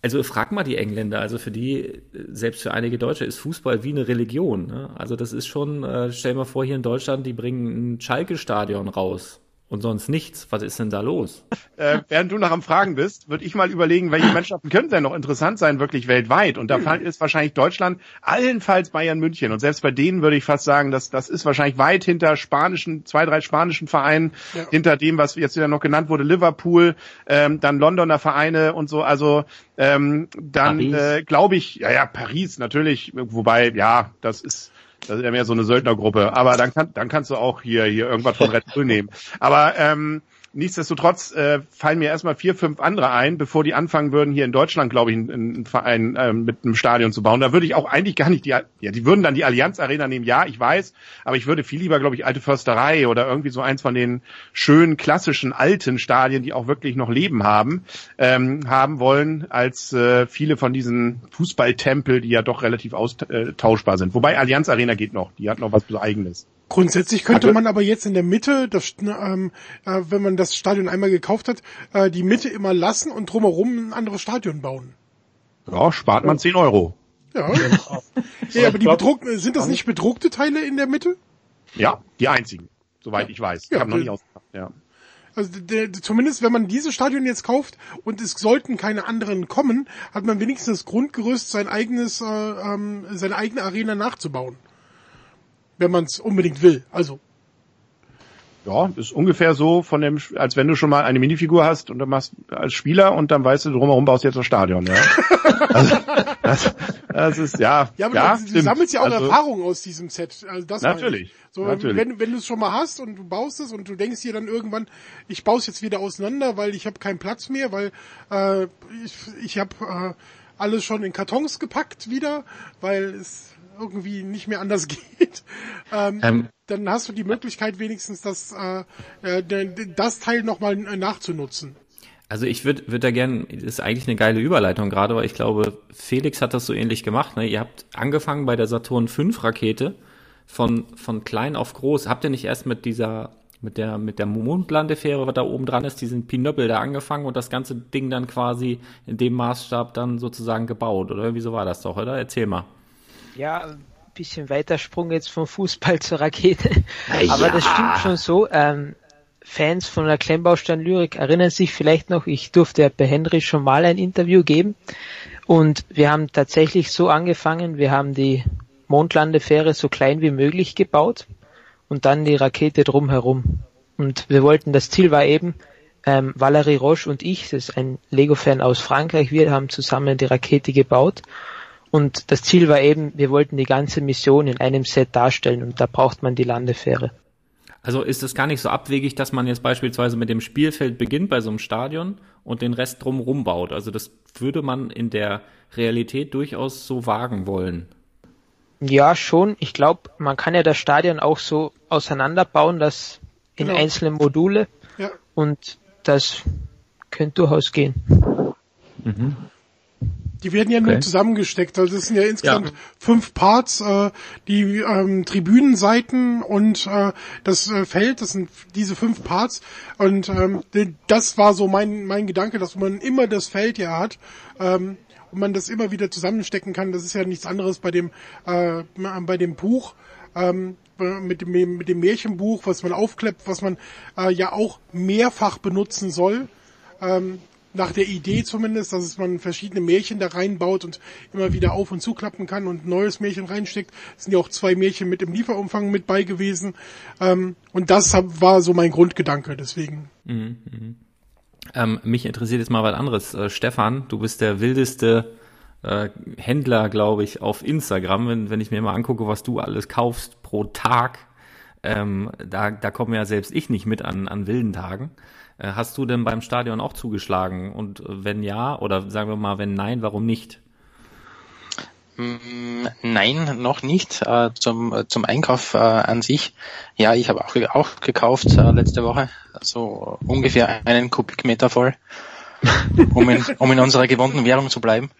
also frag mal die Engländer, also für die, äh, selbst für einige Deutsche, ist Fußball wie eine Religion. Ne? Also das ist schon, äh, stell mal vor, hier in Deutschland, die bringen ein Schalke-Stadion raus und sonst nichts. Was ist denn da los? äh, während du noch am Fragen bist, würde ich mal überlegen, welche Mannschaften könnten denn noch interessant sein, wirklich weltweit. Und da Hm. ist wahrscheinlich Deutschland, allenfalls Bayern München. Und selbst bei denen würde ich fast sagen, dass das ist wahrscheinlich weit hinter spanischen, zwei, drei spanischen Vereinen, Ja. hinter dem, was jetzt wieder noch genannt wurde, Liverpool, ähm, dann Londoner Vereine und so. Also ähm, dann äh, glaube ich, ja, ja, Paris natürlich, wobei, ja, das ist das ist ja mehr so eine Söldnergruppe. Aber dann, kann, dann kannst du auch hier, hier irgendwas von Red Bull nehmen. Aber ähm, nichtsdestotrotz äh, fallen mir erstmal vier, fünf andere ein, bevor die anfangen würden, hier in Deutschland, glaube ich, einen, Verein ähm, mit einem Stadion zu bauen. Da würde ich auch eigentlich gar nicht die, ja, die würden dann die Allianz Arena nehmen, ja, ich weiß, aber ich würde viel lieber, glaube ich, alte Försterei oder irgendwie so eins von den schönen, klassischen, alten Stadien, die auch wirklich noch Leben haben, ähm, haben wollen, als äh, viele von diesen Fußballtempel, die ja doch relativ austauschbar sind. Wobei Allianz Arena geht noch, die hat noch was Eigenes. Grundsätzlich könnte man aber jetzt in der Mitte, das, ähm, äh, wenn man das Stadion einmal gekauft hat, äh, die Mitte immer lassen und drumherum ein anderes Stadion bauen. Ja, spart man 10 Euro. Ja, ja [laughs] aber die bedruckten, sind das nicht bedruckte Teile in der Mitte? Ja, die einzigen, soweit ich weiß. Ich Ja, habe noch nicht ausgepackt. Ja. Also der, zumindest wenn man dieses Stadion jetzt kauft und es sollten keine anderen kommen, hat man wenigstens das Grundgerüst, sein eigenes, äh, ähm, seine eigene Arena nachzubauen. Wenn man es unbedingt will. Also Ja, ist ungefähr so von dem, als wenn du schon mal eine Minifigur hast und dann machst als Spieler und dann weißt du, drumherum baust du jetzt das Stadion, ja. [laughs] also, das, das ist, ja. Ja, aber ja, du, du sammelst ja auch Also, Erfahrung aus diesem Set. Also das. Natürlich, So, natürlich. wenn, wenn du es schon mal hast und du baust es und du denkst dir dann irgendwann, ich baue es jetzt wieder auseinander, weil ich habe keinen Platz mehr, weil äh, ich, ich habe äh, alles schon in Kartons gepackt wieder, weil es irgendwie nicht mehr anders [laughs] geht. Ähm, Ähm, dann hast du die Möglichkeit wenigstens das, äh, äh, das Teil nochmal nachzunutzen. Also ich würde würd da gern, das ist eigentlich eine geile Überleitung gerade, weil ich glaube, Felix hat das so ähnlich gemacht. Ne? Ihr habt angefangen bei der Saturn 5 Rakete von, von klein auf groß. Habt ihr nicht erst mit dieser, mit der, mit der Mondlandefähre, was da oben dran ist, diesen Pinöppel da angefangen und das ganze Ding dann quasi in dem Maßstab dann sozusagen gebaut? Oder irgendwie so war das doch, oder? Erzähl mal. Ja, ein bisschen weiter Sprung jetzt vom Fußball [laughs] zur Rakete. Ja. Aber das stimmt schon so. Ähm, Fans von der Klemmbaustein Lyrik erinnern sich vielleicht noch, ich durfte ja bei Henry schon mal ein Interview geben. Und wir haben tatsächlich so angefangen, wir haben die Mondlandefähre so klein wie möglich gebaut und dann die Rakete drumherum. Und wir wollten, das Ziel war eben, ähm, Valerie Roche und ich, das ist ein Lego-Fan aus Frankreich, wir haben zusammen die Rakete gebaut. Und das Ziel war eben, wir wollten die ganze Mission in einem Set darstellen und da braucht man die Landefähre. Also ist es gar nicht so abwegig, dass man jetzt beispielsweise mit dem Spielfeld beginnt bei so einem Stadion und den Rest drumherum baut. Also das würde man in der Realität durchaus so wagen wollen. Ja, schon. Ich glaube, man kann ja das Stadion auch so auseinanderbauen, das in Genau. einzelne Module Ja. und das könnte durchaus gehen. Die werden ja nur Okay. zusammengesteckt. Also das sind ja insgesamt fünf Parts, äh, die ähm, Tribünenseiten und äh, das äh, Feld, das sind diese fünf Parts. Und ähm, das war so mein, mein Gedanke, dass man immer das Feld ja hat. Ähm, und man das immer wieder zusammenstecken kann. Das ist ja nichts anderes bei dem äh, bei dem Buch. Ähm, mit dem, mit dem Märchenbuch, was man aufklappt, was man äh, ja auch mehrfach benutzen soll. Ähm, nach der Idee zumindest, dass man verschiedene Märchen da reinbaut und immer wieder auf und zuklappen kann und ein neues Märchen reinsteckt. Es sind ja auch zwei Märchen mit im Lieferumfang mit bei gewesen. Ähm, und das war so mein Grundgedanke, deswegen. Ähm, mich interessiert jetzt mal was anderes. Äh, Stefan, du bist der wildeste äh, Händler, glaube ich, auf Instagram. Wenn, wenn ich mir mal angucke, was du alles kaufst pro Tag, ähm, da, da komme ja selbst ich nicht mit an, an wilden Tagen. Äh, hast du denn beim Stadion auch zugeschlagen? Und wenn ja, oder sagen wir mal, wenn nein, warum nicht? Mm, Nein, noch nicht. Äh, zum, äh, zum Einkauf an sich. Ja, ich habe auch, auch gekauft letzte Woche. So ungefähr einen Kubikmeter voll, um in, um in unserer gewohnten Währung zu bleiben.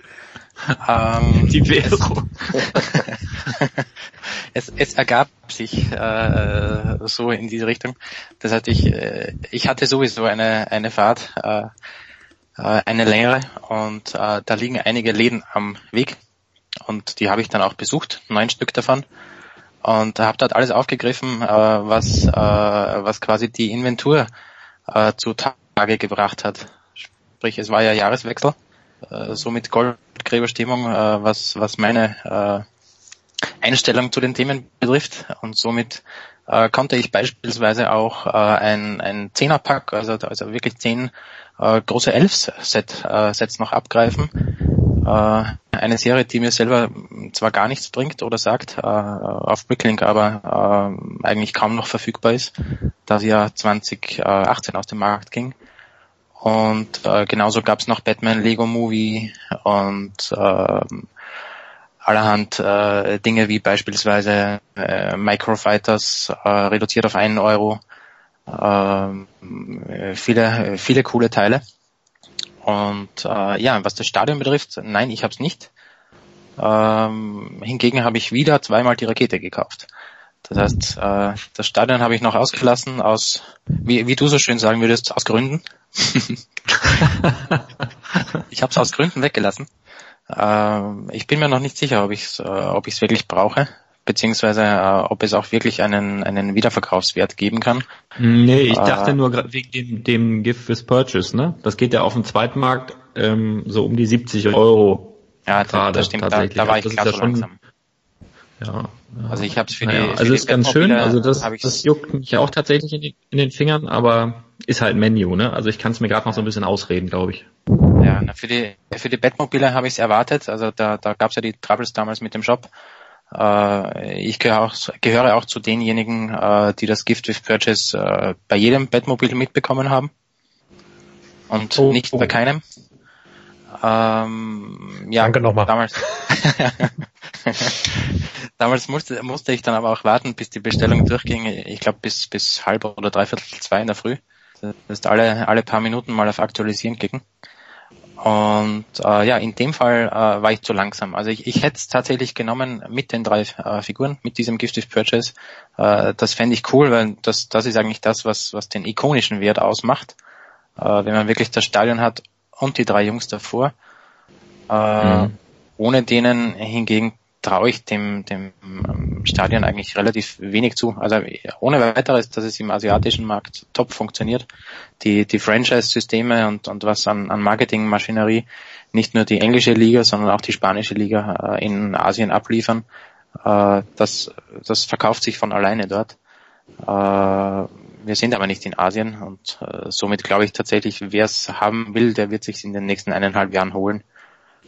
Ähm, Die Währung. [laughs] es, es ergab sich äh, so in diese Richtung. Das heißt, ich, äh, ich hatte sowieso eine, eine Fahrt, äh, äh, eine längere und äh, da liegen einige Läden am Weg und die habe ich dann auch besucht, neun Stück davon und habe dort alles aufgegriffen, äh, was, äh, was quasi die Inventur äh, zu Tage gebracht hat. Sprich, es war ja Jahreswechsel, äh, so mit Goldgräberstimmung, äh, was, was meine äh, Einstellung zu den Themen betrifft und somit äh, konnte ich beispielsweise auch äh, ein, ein Zehnerpack, also, also wirklich zehn äh, große Elfs-Set, äh, noch abgreifen. Äh, eine Serie, die mir selber zwar gar nichts bringt oder sagt äh, auf Bricklink, aber äh, eigentlich kaum noch verfügbar ist, da sie ja 2018 aus dem Markt ging. Und äh, genauso gab es noch Batman Lego Movie und ähm, allerhand äh, Dinge wie beispielsweise äh, Microfighters äh, reduziert auf einen Euro. Ähm, äh, viele, viele coole Teile. Und äh, ja, was das Stadion betrifft, nein, ich habe es nicht. Ähm, hingegen habe ich wieder zweimal die Rakete gekauft. Das heißt, äh, das Stadion habe ich noch ausgelassen aus, wie, wie du so schön sagen würdest, aus Gründen. [laughs] ich habe es aus Gründen weggelassen. Ähm, ich bin mir noch nicht sicher, ob ich es äh, ob ich's wirklich brauche. beziehungsweise äh, ob es auch wirklich einen, einen Wiederverkaufswert geben kann. Nee, ich dachte Äh, nur gerade wegen dem, dem Gift with Purchase, ne? Das geht ja auf dem Zweitmarkt ähm, so um die 70 Euro. Ja, da- gerade das stimmt, da- da war Also ich ja schon, langsam. Ja, ja. Also ich habe es für Naja, die für also ist ganz schön, also das, das juckt mich auch tatsächlich in, die, in den Fingern, aber ist halt Menu, ne? Also ich kann es mir gerade noch so ein bisschen ausreden, glaube ich. Ja, na, für die für die Batmobile habe ich es erwartet. Also da, da gab es ja die Troubles damals mit dem Shop. Äh, ich gehöre auch, gehöre auch zu denjenigen, äh, die das Gift with Purchase äh, bei jedem Batmobil mitbekommen haben. Und Oh, nicht oh. bei keinem. Ähm, ja, Danke nochmal. Damals, [laughs] damals musste, musste ich dann aber auch warten, bis die Bestellung durchging. Ich glaube bis, bis halb oder dreiviertel zwei in der Früh. Das heißt, alle, alle paar Minuten mal auf Aktualisieren klicken. Und äh, ja, in dem Fall äh, war ich zu langsam. Also ich, ich hätte es tatsächlich genommen mit den drei äh, Figuren, mit diesem Gift with Purchase. Äh, das fände ich cool, weil das, das ist eigentlich das, was, was den ikonischen Wert ausmacht. Äh, wenn man wirklich das Stadion hat und die drei Jungs davor. Äh, Mhm. Ohne denen hingegen traue ich dem, dem ähm, Stadion eigentlich relativ wenig zu. Also ohne weiteres, dass es im asiatischen Markt top funktioniert. Die, die Franchise-Systeme und, und was an, an Marketingmaschinerie nicht nur die englische Liga, sondern auch die spanische Liga äh, in Asien abliefern. Äh, das, das verkauft sich von alleine dort. Äh, wir sind aber nicht in Asien und somit glaube ich tatsächlich, wer es haben will, der wird sich in den nächsten eineinhalb Jahren holen.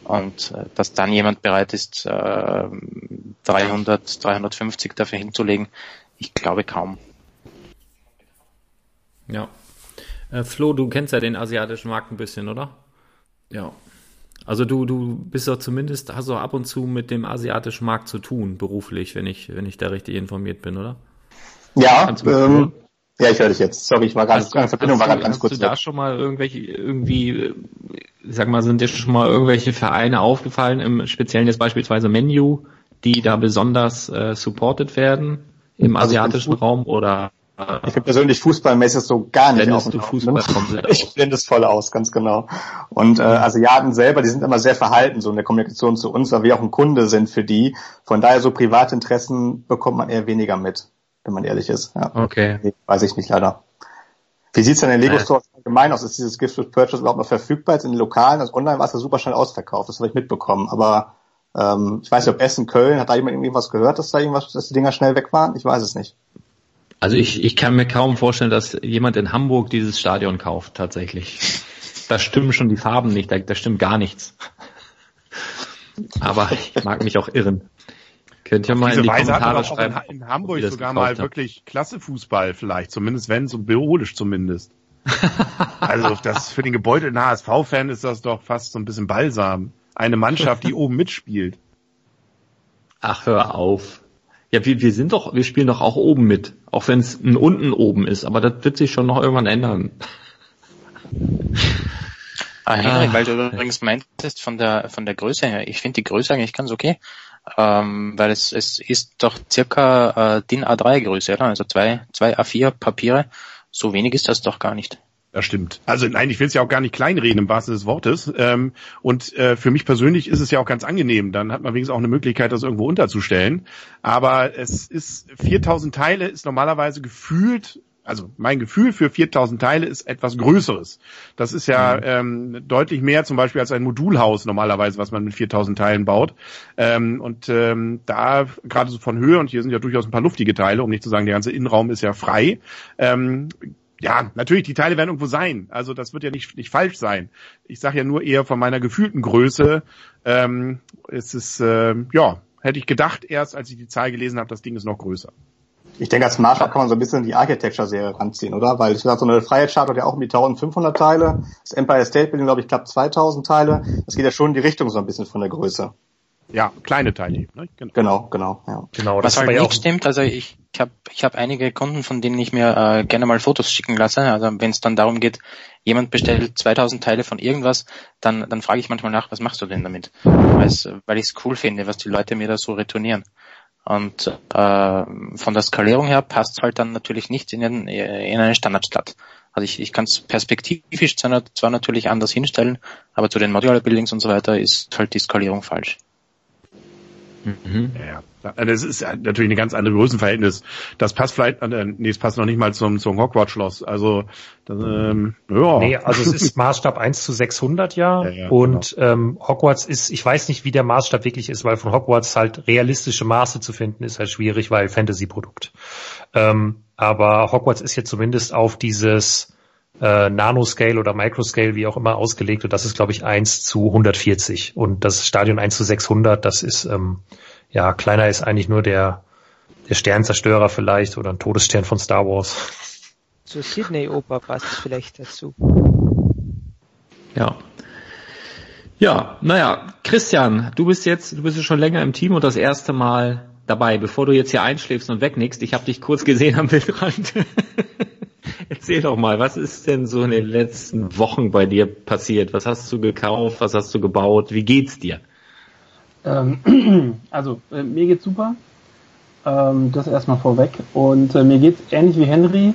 Und äh, dass dann jemand bereit ist, äh, 300, 350 dafür hinzulegen, ich glaube kaum. Ja. Äh, Flo, du kennst ja den asiatischen Markt ein bisschen, oder? Ja. Also du, du bist doch zumindest, hast doch ab und zu mit dem asiatischen Markt zu tun, beruflich, wenn ich, wenn ich da richtig informiert bin, oder? Ja, ähm? Ja, ich höre dich jetzt. Sorry, ich war gerade, Hast die Verbindung war hast gerade ganz hast kurz du da schon mal irgendwelche, irgendwie, äh, sag mal, sind dir schon mal irgendwelche Vereine aufgefallen, im Speziellen jetzt beispielsweise Menu, die da besonders äh, supported werden im Also ich asiatischen Raum oder äh, Ich bin persönlich fußballmäßig so gar nicht auf dem du Fußball komplett Ich blende es voll aus, ganz genau. Und äh, Asiaten selber, die sind immer sehr verhalten, so in der Kommunikation zu uns, weil wir auch ein Kunde sind für die. Von daher so Privatinteressen bekommt man eher weniger mit, wenn man ehrlich ist. Ja. Okay. Nee, weiß ich nicht leider. Wie sieht's denn in den Lego Äh. Stores allgemein aus? Ist dieses Gift with Purchase überhaupt noch verfügbar jetzt in den Lokalen? Also online war es ja super schnell ausverkauft, das habe ich mitbekommen. Aber ähm, ich weiß nicht, ob Essen, Köln, hat da jemand irgendwie was gehört, dass da irgendwas, dass die Dinger schnell weg waren? Ich weiß es nicht. Also ich, ich kann mir kaum vorstellen, dass jemand in Hamburg dieses Stadion kauft, tatsächlich. Da stimmen schon die Farben nicht, da, da stimmt gar nichts. Aber ich mag mich auch irren. Könnt ihr mal Diese in die Weise hat Kommentare aber auch in, schreiben, Ha- in ob Hamburg sogar mal habt. wirklich klasse Fußball vielleicht, zumindest wenn, so biologisch zumindest. [laughs] also das für den gebeutelten HSV-Fan ist das doch fast so ein bisschen Balsam. Eine Mannschaft, die oben mitspielt. Ach, hör auf. Ja, wir, wir sind doch, wir spielen doch auch oben mit. Auch wenn es ein unten oben ist, aber das wird sich schon noch irgendwann ändern. Ah, Henrik, Ah. weil du übrigens meintest von der von der Größe her, ich finde die Größe eigentlich ganz okay, ähm, weil es es ist doch circa äh, DIN A3 Größe, oder? Also zwei zwei A4 Papiere, so wenig ist das doch gar nicht. Das stimmt. Also nein, ich will es ja auch gar nicht kleinreden im wahrsten des Wortes. Ähm, und äh, für mich persönlich ist es ja auch ganz angenehm. Dann hat man wenigstens auch eine Möglichkeit, das irgendwo unterzustellen. Aber es ist 4000 Teile ist normalerweise gefühlt, also mein Gefühl für 4000 Teile ist etwas Größeres. Das ist ja ähm, deutlich mehr zum Beispiel als ein Modulhaus normalerweise, was man mit 4000 Teilen baut. Ähm, und ähm, da gerade so von Höhe und hier sind ja durchaus ein paar luftige Teile, um nicht zu sagen, der ganze Innenraum ist ja frei. Ähm, ja, natürlich, die Teile werden irgendwo sein. Also das wird ja nicht, nicht falsch sein. Ich sage ja nur eher von meiner gefühlten Größe. Ähm, es ist, äh, ja, hätte ich gedacht erst, als ich die Zahl gelesen habe, das Ding ist noch größer. Ich denke, als Maßstab kann man so ein bisschen die Architecture-Serie ranziehen, oder? Weil ich sag, so eine Freiheitschart hat ja auch um die 1500 Teile. Das Empire State Building, glaube ich, knapp 2000 Teile. Das geht ja schon in die Richtung so ein bisschen von der Größe. Ja, kleine Teile. Ne? Genau, genau, genau. Ja. Genau, Was halt nicht stimmt, also ich, ich habe ich hab einige Kunden, von denen ich mir äh, gerne mal Fotos schicken lasse. Also wenn es dann darum geht, jemand bestellt 2000 Teile von irgendwas, dann, dann frage ich manchmal nach, was machst du denn damit? Weil's, weil ich es cool finde, was die Leute mir da so retournieren. Und äh, von der Skalierung her passt halt dann natürlich nicht in, den, in eine Standardstadt. Also ich, ich kann es perspektivisch zwar natürlich anders hinstellen, aber zu den Modular Buildings und so weiter ist halt die Skalierung falsch. Mhm. Ja, das ist natürlich ein ganz anderes Größenverhältnis. Das passt vielleicht, äh, nee, es passt noch nicht mal zum, zum Hogwarts-Schloss. Also, das, ähm, ja. Nee, also es ist Maßstab 1 zu 600 ja, ja, ja und genau. ähm, Hogwarts ist, ich weiß nicht, wie der Maßstab wirklich ist, weil von Hogwarts halt realistische Maße zu finden ist halt schwierig, weil Fantasy-Produkt. Ähm, aber Hogwarts ist jetzt zumindest auf dieses äh, Nanoscale oder Microscale, wie auch immer, ausgelegt. Und das ist, glaube ich, 1 zu 140. Und das Stadion 1 zu 600, das ist, ähm, ja, kleiner ist eigentlich nur der, der Sternzerstörer vielleicht oder ein Todesstern von Star Wars. Zur Sydney Oper passt es vielleicht dazu. Ja. Ja, naja, Christian, du bist jetzt, du bist ja schon länger im Team und das erste Mal dabei. Bevor du jetzt hier einschläfst und wegnickst, ich habe dich kurz gesehen am Bildrand. [laughs] [laughs] Erzähl doch mal, was ist denn so in den letzten Wochen bei dir passiert? Was hast du gekauft? Was hast du gebaut? Wie geht's dir? Ähm, [clears throat] also, äh, mir geht's super. Ähm, das erstmal vorweg. Und äh, mir geht's ähnlich wie Henry.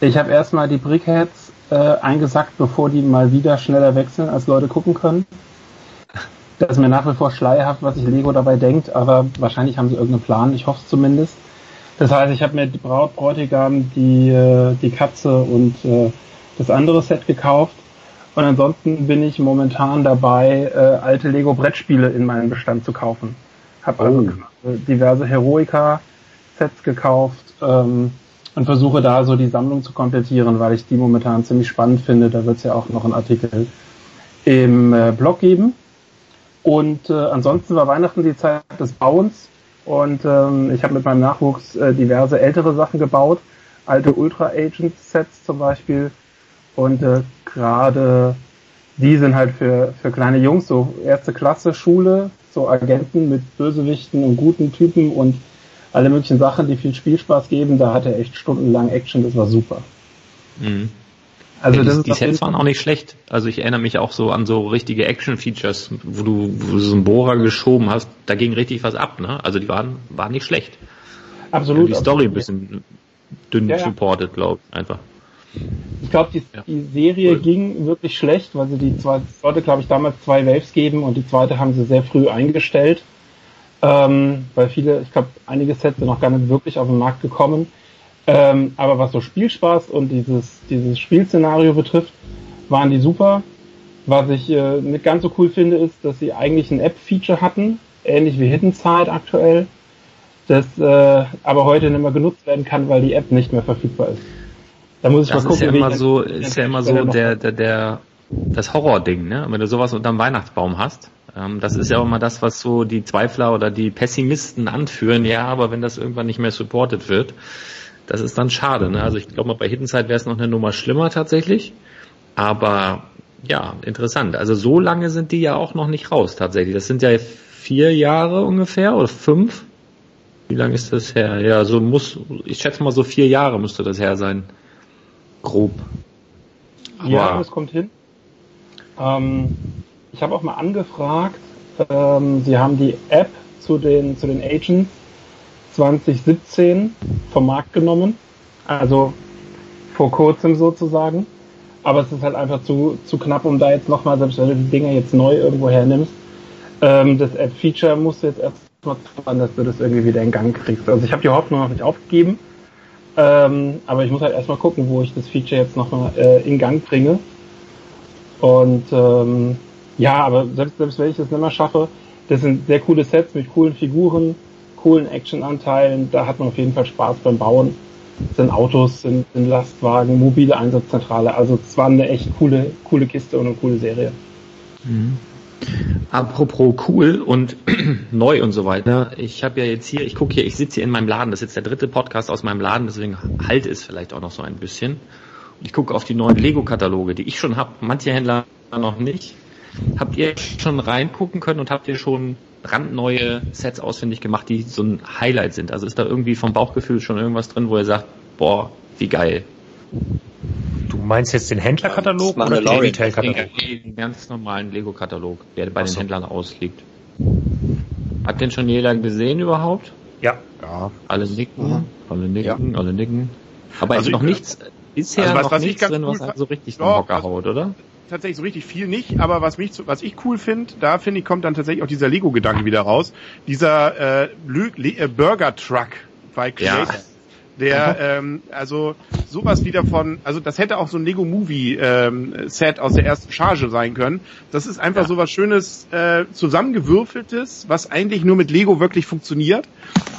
Ich habe erstmal die Brickheads äh, eingesackt, bevor die mal wieder schneller wechseln, als Leute gucken können. Das ist mir nach wie vor schleierhaft, was sich Lego dabei denkt, aber wahrscheinlich haben sie irgendeinen Plan. Ich hoffe es zumindest. Das heißt, ich habe mir die Braut, Bräutigam, die, äh, die Katze und äh, das andere Set gekauft. Und ansonsten bin ich momentan dabei, äh, alte Lego-Brettspiele in meinen Bestand zu kaufen. Habe also oh. diverse Heroica-Sets gekauft ähm, und versuche da so die Sammlung zu komplettieren, weil ich die momentan ziemlich spannend finde. Da wird es ja auch noch einen Artikel im äh, Blog geben. Und äh, ansonsten war Weihnachten die Zeit des Bauens. Und ähm, ich habe mit meinem Nachwuchs äh, diverse ältere Sachen gebaut, alte Ultra Agent Sets zum Beispiel. Und äh, gerade die sind halt für, für kleine Jungs, so erste Klasse Schule, so Agenten mit Bösewichten und guten Typen und alle möglichen Sachen, die viel Spielspaß geben. Da hat er echt stundenlang Action, das war super. Mhm. Also ja, die, die Sets waren auch nicht schlecht. Also ich erinnere mich auch so an so richtige Action-Features, wo du, wo du so einen Bohrer geschoben hast, da ging richtig was ab, ne? Also die waren, waren nicht schlecht. Absolut. die Story ein bisschen dünn ja, supported, glaube ich, einfach. Ich glaube, die, ja. die, Serie cool. ging wirklich schlecht, weil sie die zwei, sollte, glaube ich, damals zwei Waves geben und die zweite haben sie sehr früh eingestellt. Ähm, weil viele, ich glaube, einige Sets sind noch gar nicht wirklich auf den Markt gekommen. Ähm, aber was so Spielspaß und dieses, dieses Spielszenario betrifft, waren die super. Was ich äh, nicht ganz so cool finde, ist, dass sie eigentlich ein App-Feature hatten, ähnlich wie Hidden Side aktuell, das äh, aber heute nicht mehr genutzt werden kann, weil die App nicht mehr verfügbar ist. Da muss ich das mal gucken. Ist ja immer so, ist ja immer so der, der, der, das Horror-Ding, ne? Wenn du sowas unterm Weihnachtsbaum hast. Ähm, das ist ja auch immer das, was so die Zweifler oder die Pessimisten anführen. Ja, aber wenn das irgendwann nicht mehr supported wird, das ist dann schade. Ne? Also ich glaube mal, bei Hidden Side wäre es noch eine Nummer schlimmer tatsächlich. Aber ja, interessant. Also so lange sind die ja auch noch nicht raus tatsächlich. Das sind ja vier Jahre ungefähr oder fünf. Wie lange ist das her? Ja, so muss, ich schätze mal so vier Jahre müsste das her sein. Grob. Aber ja, das kommt hin. Ähm, ich habe auch mal angefragt, ähm, sie haben die App zu den, zu den Agents 2017 vom Markt genommen. Also vor kurzem sozusagen. Aber es ist halt einfach zu, zu knapp, um da jetzt nochmal, selbst wenn du die Dinger jetzt neu irgendwo hernimmst, ähm, das App-Feature musst du jetzt erst mal zufahren, dass du das irgendwie wieder in Gang kriegst. Also ich habe die Hoffnung noch nicht aufgegeben. Ähm, aber ich muss halt erstmal gucken, wo ich das Feature jetzt nochmal äh, in Gang bringe. Und ähm, ja, aber selbst, selbst wenn ich das nicht mehr schaffe, das sind sehr coole Sets mit coolen Figuren, coolen Actionanteilen. Da hat man auf jeden Fall Spaß beim Bauen. Es sind Autos, sind, sind Lastwagen, mobile Einsatzzentrale. Also es war eine echt coole, coole Kiste und eine coole Serie. Mhm. Apropos cool und [clears throat] neu und so weiter. Ich habe ja jetzt hier, ich gucke hier, ich sitze hier in meinem Laden. Das ist jetzt der dritte Podcast aus meinem Laden, deswegen halt es vielleicht auch noch so ein bisschen. Ich gucke auf die neuen Lego-Kataloge, die ich schon habe. Manche Händler noch nicht. Habt ihr schon reingucken können und habt ihr schon brandneue Sets ausfindig gemacht, die so ein Highlight sind? Also ist da irgendwie vom Bauchgefühl schon irgendwas drin, wo ihr sagt, boah, wie geil? Du meinst jetzt den Händlerkatalog oder den Retail-Katalog? Den ganz normalen Lego-Katalog, der bei Ach den so. Händlern ausliegt. Hat den schon jeder gesehen überhaupt? Ja. ja. Alle nicken, mhm. alle nicken, ja. alle nicken. Aber also noch nichts, bisher also was, noch was nichts drin, cool was halt so richtig den Hocker haut, oder? Tatsächlich so richtig viel nicht, aber was mich, zu- was ich cool finde, da finde ich, kommt dann tatsächlich auch dieser Lego-Gedanke wieder raus. Dieser äh, äh, Burger Truck bei Creator. Der, ähm, also sowas wieder von, also das hätte auch so ein Lego Movie ähm, Set aus der ersten Charge sein können. Das ist einfach so was Schönes äh, zusammengewürfeltes, was eigentlich nur mit Lego wirklich funktioniert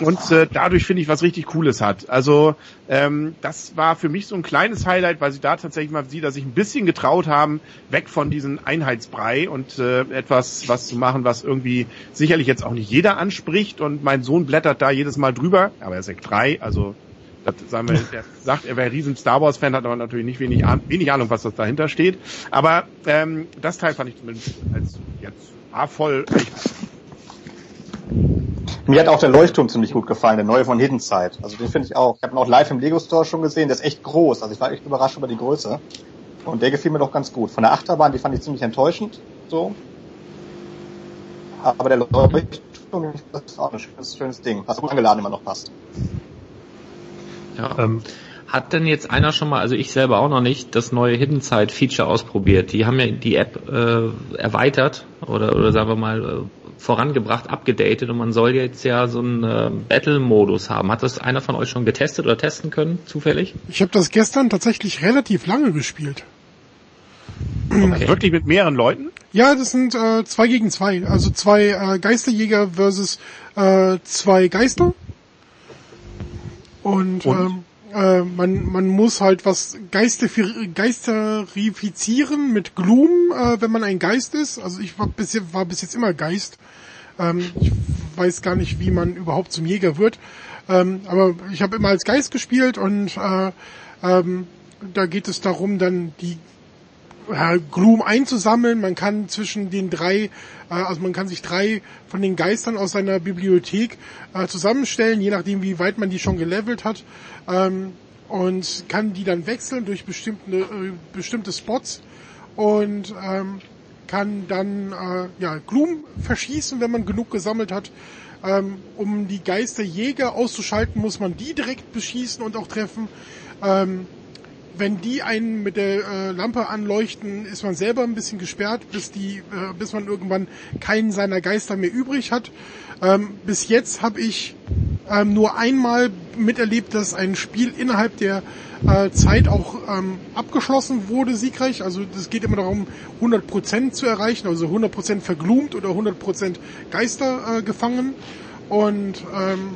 und äh, dadurch finde ich was richtig Cooles hat. Also ähm, das war für mich so ein kleines Highlight, weil sie da tatsächlich mal wieder sich ein bisschen getraut haben, weg von diesem Einheitsbrei und äh, etwas was zu machen, was irgendwie sicherlich jetzt auch nicht jeder anspricht. Und mein Sohn blättert da jedes Mal drüber, aber er ist ja drei, also das, sagen wir, der sagt, er wäre riesen Star Wars Fan, hat aber natürlich nicht wenig, Ahn- wenig Ahnung, was das dahinter steht. Aber ähm, das Teil fand ich zumindest als jetzt ah, voll echt Mir hat auch der Leuchtturm ziemlich gut gefallen, der neue von Hidden Side. Also den finde ich auch. Ich habe ihn auch live im Lego Store schon gesehen. Der ist echt groß. Also ich war echt überrascht über die Größe. Und der gefiel mir doch ganz gut. Von der Achterbahn, die fand ich ziemlich enttäuschend. So. Aber der Leuchtturm, ist auch ein schönes, schönes Ding, was gut angeladen immer noch passt. Ja. Hat denn jetzt einer schon mal, also ich selber auch noch nicht, das neue Hidden Side Feature ausprobiert? Die haben ja die App äh, erweitert oder, oder sagen wir mal äh, vorangebracht, abgedatet und man soll jetzt ja so einen äh, Battle-Modus haben. Hat das einer von euch schon getestet oder testen können, zufällig? Ich habe das gestern tatsächlich relativ lange gespielt. Also wirklich mit mehreren Leuten? Ja, das sind äh, zwei gegen zwei. Also zwei äh, Geisterjäger versus äh, zwei Geister. Und, Und? Ähm, äh, man, man muss halt was geisterifizieren mit Gloom, äh, wenn man ein Geist ist. Also ich war bis, jetzt- war bis jetzt immer Geist. Ähm, ich weiß gar nicht, wie man überhaupt zum Jäger wird. Ähm, aber ich habe immer als Geist gespielt und äh, ähm, da geht es darum, dann die Gloom einzusammeln. Man kann zwischen den drei, äh, also man kann sich drei von den Geistern aus seiner Bibliothek äh, zusammenstellen, je nachdem wie weit man die schon gelevelt hat. Ähm, und kann die dann wechseln durch bestimmte, äh, bestimmte Spots und ähm, kann dann äh, ja, Gloom verschießen, wenn man genug gesammelt hat. Ähm, um die Geisterjäger auszuschalten, muss man die direkt beschießen und auch treffen. Ähm, wenn die einen mit der äh, Lampe anleuchten, ist man selber ein bisschen gesperrt, bis die, äh, bis man irgendwann keinen seiner Geister mehr übrig hat. Ähm, bis jetzt habe ich ähm, nur einmal miterlebt, dass ein Spiel innerhalb der äh, Zeit auch ähm, abgeschlossen wurde, siegreich. Also es geht immer darum, 100% zu erreichen, also 100% verglumt oder 100% Geister äh, gefangen. Und ähm,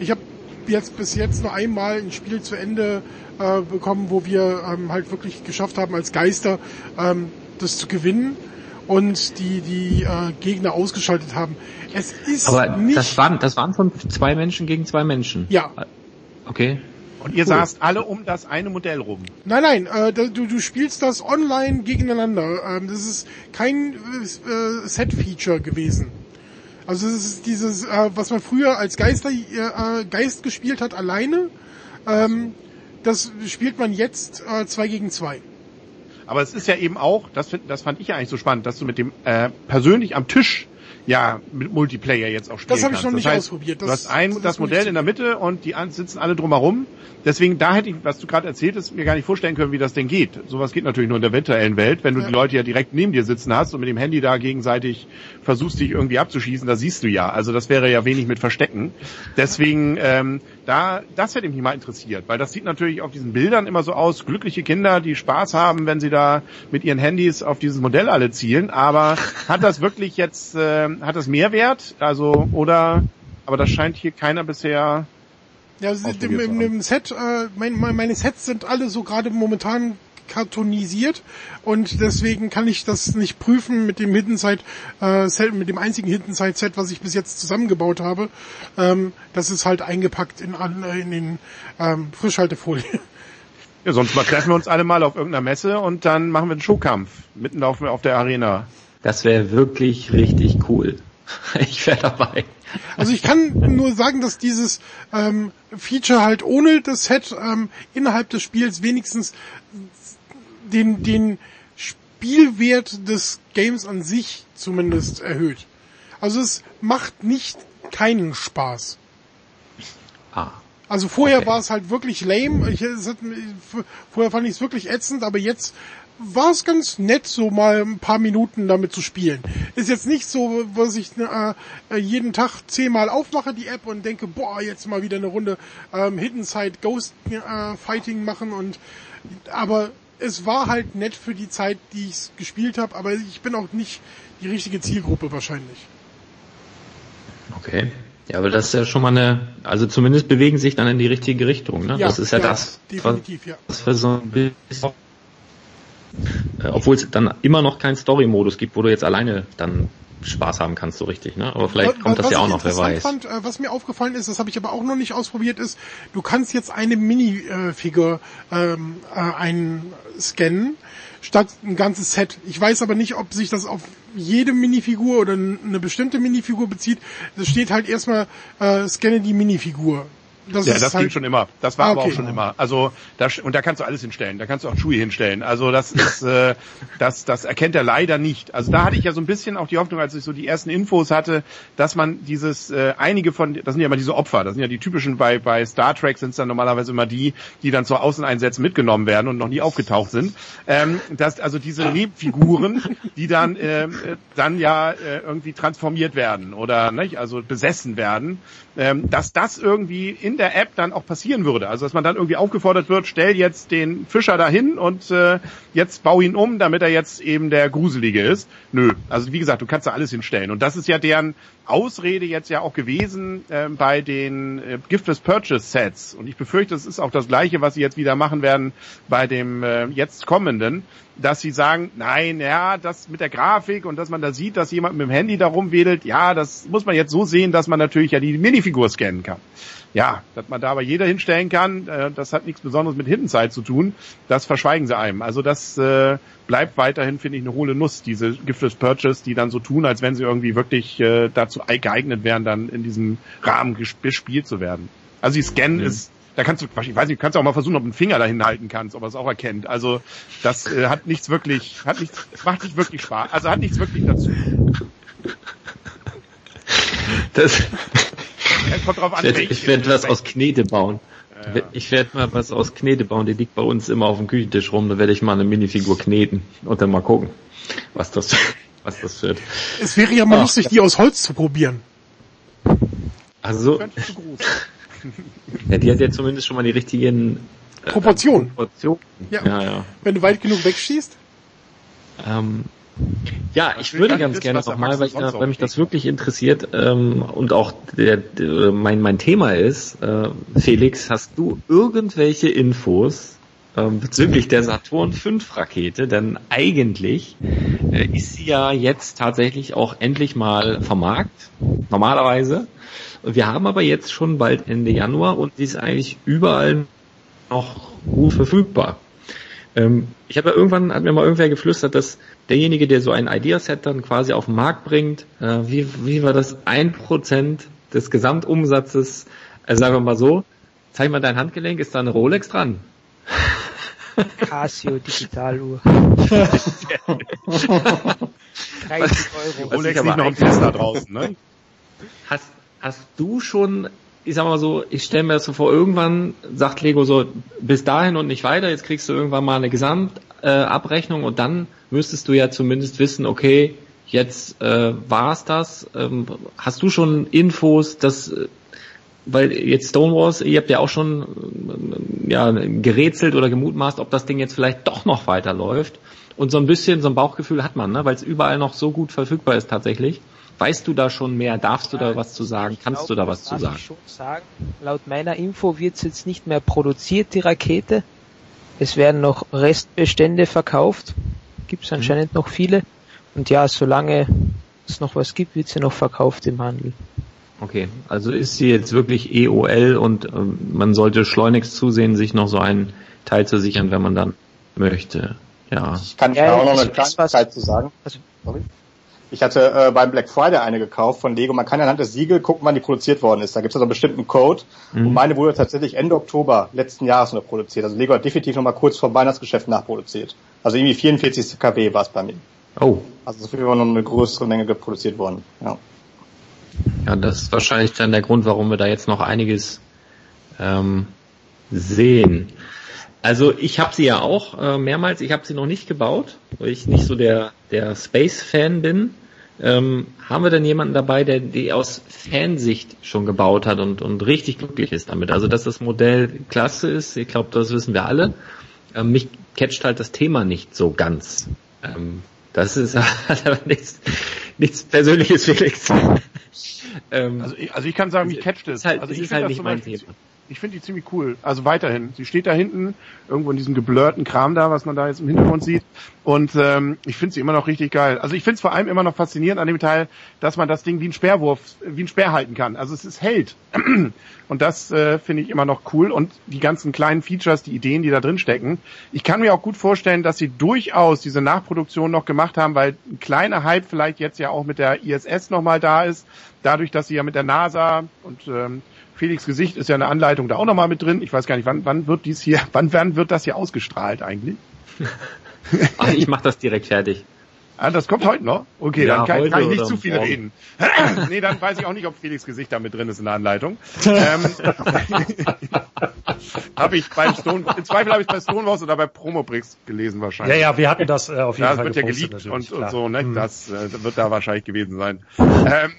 ich habe jetzt bis jetzt nur einmal ein Spiel zu Ende äh, bekommen, wo wir ähm, halt wirklich geschafft haben, als Geister ähm, das zu gewinnen und die die äh, Gegner ausgeschaltet haben. Es ist Aber nicht das waren, das waren von zwei Menschen gegen zwei Menschen. Ja. Okay. Und ihr Cool. saßt alle um das eine Modell rum. Nein, nein, äh, du, du spielst das online gegeneinander. Ähm, das ist kein äh, Set-Feature gewesen. Also es ist dieses, äh, was man früher als Geister, äh, Geist gespielt hat, alleine. Ähm, das spielt man jetzt äh, zwei gegen zwei. Aber es ist ja eben auch, das, find, das fand ich ja eigentlich so spannend, dass du mit dem äh, persönlich am Tisch ja mit Multiplayer jetzt auch spielen Das habe ich noch nicht heißt, ausprobiert. du Das- hast ein, das das, Modell in der Mitte und die sitzen alle drumherum. Deswegen, da hätte ich, was du gerade erzählt hast, mir gar nicht vorstellen können, wie das denn geht. Sowas geht natürlich nur in der virtuellen Welt. Wenn du Ja. die Leute ja direkt neben dir sitzen hast und mit dem Handy da gegenseitig versuchst, dich irgendwie abzuschießen, da siehst du ja. Also das wäre ja wenig mit Verstecken. Deswegen, ähm, da, das hätte mich mal interessiert, weil das sieht natürlich auf diesen Bildern immer so aus, glückliche Kinder, die Spaß haben, wenn sie da mit ihren Handys auf dieses Modell alle zielen. Aber hat das wirklich jetzt, äh, hat das Mehrwert? Also, oder, aber das scheint hier keiner bisher Ja, im, im, im Set, äh, mein, mein, meine Sets sind alle so gerade momentan kartonisiert und deswegen kann ich das nicht prüfen mit dem Hidden Side äh, Set, mit dem einzigen Hidden Side Set, was ich bis jetzt zusammengebaut habe. Ähm, das ist halt eingepackt in, an- in den ähm, Frischhaltefolie. Ja, sonst mal treffen wir uns alle mal auf irgendeiner Messe und dann machen wir einen Showkampf mitten auf, auf der Arena. Das wäre wirklich richtig cool. [laughs] Ich wäre dabei. Also ich kann nur sagen, dass dieses ähm, Feature halt ohne das Set ähm, innerhalb des Spiels wenigstens den, den Spielwert des Games an sich zumindest erhöht. Also es macht nicht keinen Spaß. Ah. Also vorher war es halt wirklich lame. Ich, es hat, vorher fand ich es wirklich ätzend, aber jetzt war es ganz nett, so mal ein paar Minuten damit zu spielen. Ist jetzt nicht so, was ich äh, jeden Tag zehnmal aufmache, die App, und denke, boah, jetzt mal wieder eine Runde ähm, Hidden Side Ghost äh, Fighting machen und aber es war halt nett für die Zeit, die ich gespielt habe, aber ich bin auch nicht die richtige Zielgruppe wahrscheinlich. Okay. Ja, aber das ist ja schon mal eine, also zumindest bewegen sich dann in die richtige Richtung, ne? Ja, das ist ja, ja das, definitiv, ja. was wir so ein bisschen, äh, obwohl es dann immer noch keinen Story-Modus gibt, wo du jetzt alleine dann Spaß haben kannst, so richtig, ne? Aber vielleicht kommt das was ja auch noch, wer weiß. Fand, äh, was mir aufgefallen ist, das habe ich aber auch noch nicht ausprobiert, ist, du kannst jetzt eine Minifigur ähm, äh, einscannen statt ein ganzes Set. Ich weiß aber nicht, ob sich das auf jede Minifigur oder eine bestimmte Minifigur bezieht. Es steht halt erstmal, äh, scanne die Minifigur. Das ja, ist das halt, ging schon immer. Das war Ah, aber auch okay. schon immer. Also da, und da kannst du alles hinstellen. Da kannst du auch Schuhe hinstellen. Also das ist, äh, [laughs] das, das erkennt er leider nicht. Also da hatte ich ja so ein bisschen auch die Hoffnung, als ich so die ersten Infos hatte, dass man dieses äh, einige von, das sind ja immer diese Opfer. Das sind ja die typischen bei bei Star Trek sind es dann normalerweise immer die, die dann zu Außeneinsätzen mitgenommen werden und noch nie aufgetaucht sind. Ähm, dass also diese Nebenfiguren, die dann äh, dann ja äh, irgendwie transformiert werden oder nicht, also besessen werden, ähm, dass das irgendwie in der App dann auch passieren würde. Also dass man dann irgendwie aufgefordert wird, stell jetzt den Fischer dahin und äh, jetzt bau ihn um, damit er jetzt eben der Gruselige ist. Nö, also wie gesagt, du kannst da alles hinstellen. Und das ist ja deren Ausrede jetzt ja auch gewesen äh, bei den äh, Giftless Purchase Sets. Und ich befürchte, es ist auch das gleiche, was sie jetzt wieder machen werden bei dem äh, jetzt kommenden, dass sie sagen, nein, ja, das mit der Grafik und dass man da sieht, dass jemand mit dem Handy da rumwedelt, ja, das muss man jetzt so sehen, dass man natürlich ja die Minifigur scannen kann. Ja, dass man da aber jeder hinstellen kann, äh, das hat nichts Besonderes mit Hidden Side zu tun. Das verschweigen sie einem. Also das äh, bleibt weiterhin, finde ich, eine hohle Nuss, diese Giftless Purchase, die dann so tun, als wenn sie irgendwie wirklich äh, dazu geeignet wären, dann in diesem Rahmen ges- bespielt zu werden. Also die Scan ist, da kannst du, ich weiß nicht, kannst du auch mal versuchen, ob du einen Finger dahin halten kannst, ob er es auch erkennt. Also das äh, hat nichts wirklich, hat nichts, macht nicht wirklich Spaß. Also hat nichts wirklich dazu. Das, Ja, [laughs] kommt drauf an, ich werde werd was aus Knete bauen. Ja, ja. Ich werde mal was aus Knete bauen, die liegt bei uns immer auf dem Küchentisch rum, da werde ich mal eine Minifigur kneten und dann mal gucken, was das, [laughs] was das wird. es wäre ja mal Ach, lustig, die aus Holz zu probieren. Also, [laughs] ja, die hat ja zumindest schon mal die richtigen äh, Proportionen. Proportionen. Ja. ja. ja. Wenn du weit genug wegschießt. Ähm, ja, ich würde ganz gerne nochmal, weil, sonst weil mich das wirklich interessiert ähm, und auch der, der, mein, mein Thema ist, äh, Felix, hast du irgendwelche Infos ähm, bezüglich der Saturn V Rakete? Denn eigentlich äh, ist sie ja jetzt tatsächlich auch endlich mal vom Markt, normalerweise. Und wir haben aber jetzt schon bald Ende Januar und sie ist eigentlich überall noch gut verfügbar. Ähm, ich habe ja irgendwann, hat mir mal irgendwer geflüstert, dass derjenige, der so ein Ideaset dann quasi auf den Markt bringt, äh, wie, wie war das, ein Prozent des Gesamtumsatzes, also sagen wir mal so, zeig mal dein Handgelenk, ist da eine Rolex dran? [laughs] Casio Digitaluhr. [laughs] 30 Euro. Rolex nicht noch im Tesla draußen, ne? [laughs] Hast, hast du schon, ich sag mal so, ich stelle mir das so vor, irgendwann sagt Lego so, bis dahin und nicht weiter, jetzt kriegst du irgendwann mal eine Gesamtabrechnung äh, und dann müsstest du ja zumindest wissen, okay, jetzt äh, war's das. Ähm, hast du schon Infos, dass äh, weil jetzt Stonewalls, ihr habt ja auch schon ähm, ja, gerätselt oder gemutmaßt, ob das Ding jetzt vielleicht doch noch weiterläuft. Und so ein bisschen so ein Bauchgefühl hat man, ne? weil es überall noch so gut verfügbar ist tatsächlich. Weißt du da schon mehr? Darfst du da was zu sagen? Ich Kannst glaub, du da was zu sagen? Ich schon sagen. Laut meiner Info wird es jetzt nicht mehr produziert, die Rakete. Es werden noch Restbestände verkauft. Gibt Mhm. es anscheinend noch viele. Und ja, solange es noch was gibt, wird sie noch verkauft im Handel. Okay, also ist sie jetzt wirklich EOL und ähm, man sollte schleunigst zusehen, sich noch so einen Teil zu sichern, wenn man dann möchte. Ja. Ich kann Ja, auch noch eine Kleinigkeit zu sagen. Also- Sorry. Ich hatte äh, beim Black Friday eine gekauft von Lego. Man kann anhand des Siegel gucken, wann die produziert worden ist. Da gibt es also einen bestimmten Code. Mhm. Und meine wurde tatsächlich Ende Oktober letzten Jahres noch produziert. Also Lego hat definitiv noch mal kurz vor Weihnachtsgeschäft nachproduziert. Also irgendwie 44 kW war es bei mir. Oh, Also so viel war noch eine größere Menge produziert worden. Ja. ja, das ist wahrscheinlich dann der Grund, warum wir da jetzt noch einiges ähm, sehen. Also ich habe sie ja auch äh, mehrmals, ich habe sie noch nicht gebaut, weil ich nicht so der, der Space-Fan bin. Ähm, haben wir denn jemanden dabei, der die aus Fansicht schon gebaut hat und, und richtig glücklich ist damit? Also dass das Modell klasse ist, ich glaube, das wissen wir alle. Ähm, mich catcht halt das Thema nicht so ganz. Ähm, das ist [laughs] aber nichts, nichts Persönliches, Felix. ähm, also, ich, also ich kann sagen, mich catcht es. Ist halt, also ich ist halt das nicht mein Beispiel- Thema. Ich finde die ziemlich cool. Also weiterhin. Sie steht da hinten, irgendwo in diesem geblurrten Kram da, was man da jetzt im Hintergrund sieht. Und ähm, ich finde sie immer noch richtig geil. Also ich finde es vor allem immer noch faszinierend an dem Teil, dass man das Ding wie ein Speerwurf, wie ein Speer halten kann. Also es ist hält. [clears throat] Und das äh, finde ich immer noch cool. Und die ganzen kleinen Features, die Ideen, die da drin stecken. Ich kann mir auch gut vorstellen, dass sie durchaus diese Nachproduktion noch gemacht haben, weil ein kleiner Hype vielleicht jetzt ja auch mit der ISS nochmal da ist. Dadurch, dass sie ja mit der NASA und ähm, Felix Gesicht ist ja eine Anleitung da auch nochmal mit drin. Ich weiß gar nicht, wann, wann wird dies hier, [laughs] wann, wann wird das hier ausgestrahlt eigentlich? [laughs] Ach, ich mache das direkt fertig. Ah, das kommt heute noch? Okay, Ja, dann kann, kann ich nicht zu viel morgen. reden. [clears throat] nee, dann weiß ich auch nicht, ob Felix Gesicht da mit drin ist in der Anleitung. [laughs] ähm, habe ich beim Stone, im Zweifel habe ich bei Stonewalls oder bei Promobricks gelesen wahrscheinlich. Ja, ja, wir hatten das äh, auf jeden Ja, Fall das wird ja geleakt natürlich, und, und so, ne? Mhm. Das äh, wird da wahrscheinlich gewesen sein. Ähm,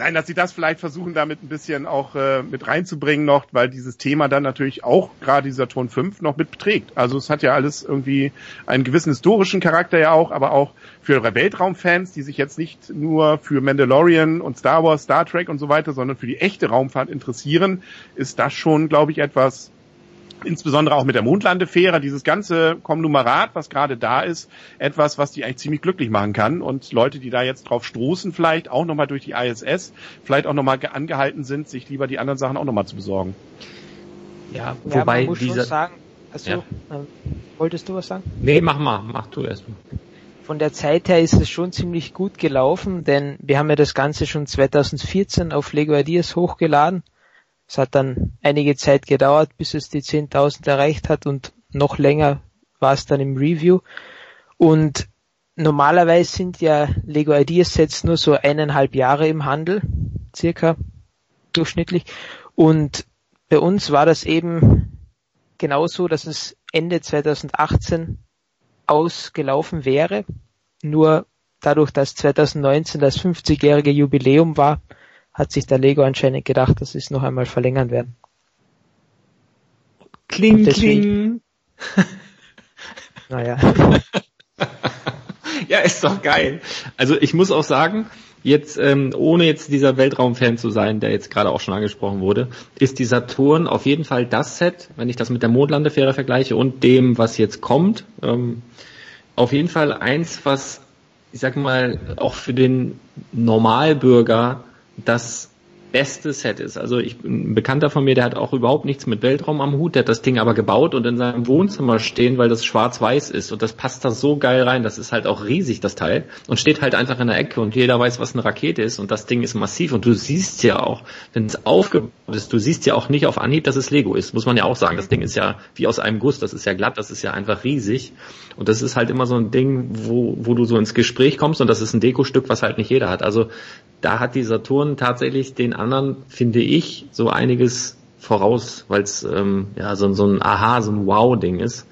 nein, dass sie das vielleicht versuchen, damit ein bisschen auch äh, mit reinzubringen noch, weil dieses Thema dann natürlich auch gerade dieser Ton 5 noch mit beträgt. Also es hat ja alles irgendwie einen gewissen historischen Charakter ja auch, aber auch für Weltraumfans, die sich jetzt nicht nur für Mandalorian und Star Wars, Star Trek und so weiter, sondern für die echte Raumfahrt interessieren, ist das schon, glaube ich, etwas, insbesondere auch mit der Mondlandefähre, dieses ganze Konglomerat, was gerade da ist, etwas, was die eigentlich ziemlich glücklich machen kann. Und Leute, die da jetzt drauf stoßen, vielleicht auch nochmal durch die ISS, vielleicht auch nochmal angehalten sind, sich lieber die anderen Sachen auch nochmal zu besorgen. Ja, Ja, wobei man muss dieser, schon sagen, also, Ja. ähm, wolltest du was sagen? nee, mach mal, mach du erst mal. Von der Zeit her ist es schon ziemlich gut gelaufen, denn wir haben ja das Ganze schon 2014 auf Lego Ideas hochgeladen. Es hat dann einige Zeit gedauert, bis es die 10.000 erreicht hat und noch länger war es dann im Review. Und normalerweise sind ja Lego Ideas Sets nur so eineinhalb Jahre im Handel, circa durchschnittlich. Und bei uns war das eben genauso, dass es Ende 2018 ausgelaufen wäre. Nur dadurch, dass 2019 das 50-jährige Jubiläum war, hat sich der Lego anscheinend gedacht, dass sie es noch einmal verlängern werden. Kling, deswegen- kling. [laughs] Naja. Ja, ist doch geil. Also ich muss auch sagen, jetzt ähm, ohne jetzt dieser Weltraumfan zu sein, der jetzt gerade auch schon angesprochen wurde, ist die Saturn auf jeden Fall das Set, wenn ich das mit der Mondlandefähre vergleiche und dem, was jetzt kommt, ähm, auf jeden Fall eins, was ich sag mal auch für den Normalbürger das beste Set ist. Also ich ein Bekannter von mir, der hat auch überhaupt nichts mit Weltraum am Hut, der hat das Ding aber gebaut und in seinem Wohnzimmer stehen, weil das schwarz-weiß ist. Und das passt da so geil rein. Das ist halt auch riesig, das Teil. Und steht halt einfach in der Ecke und jeder weiß, was eine Rakete ist. Und das Ding ist massiv. Und du siehst ja auch, wenn es aufgebaut ist, du siehst ja auch nicht auf Anhieb, dass es Lego ist, muss man ja auch sagen. Das Ding ist ja wie aus einem Guss, das ist ja glatt, das ist ja einfach riesig. Und das ist halt immer so ein Ding, wo, wo du so ins Gespräch kommst. Und das ist ein Dekostück, was halt nicht jeder hat. Also da hat die Saturn tatsächlich den anderen, finde ich, so einiges voraus, weil es ähm, ja so, so ein Aha, so ein Wow-Ding ist.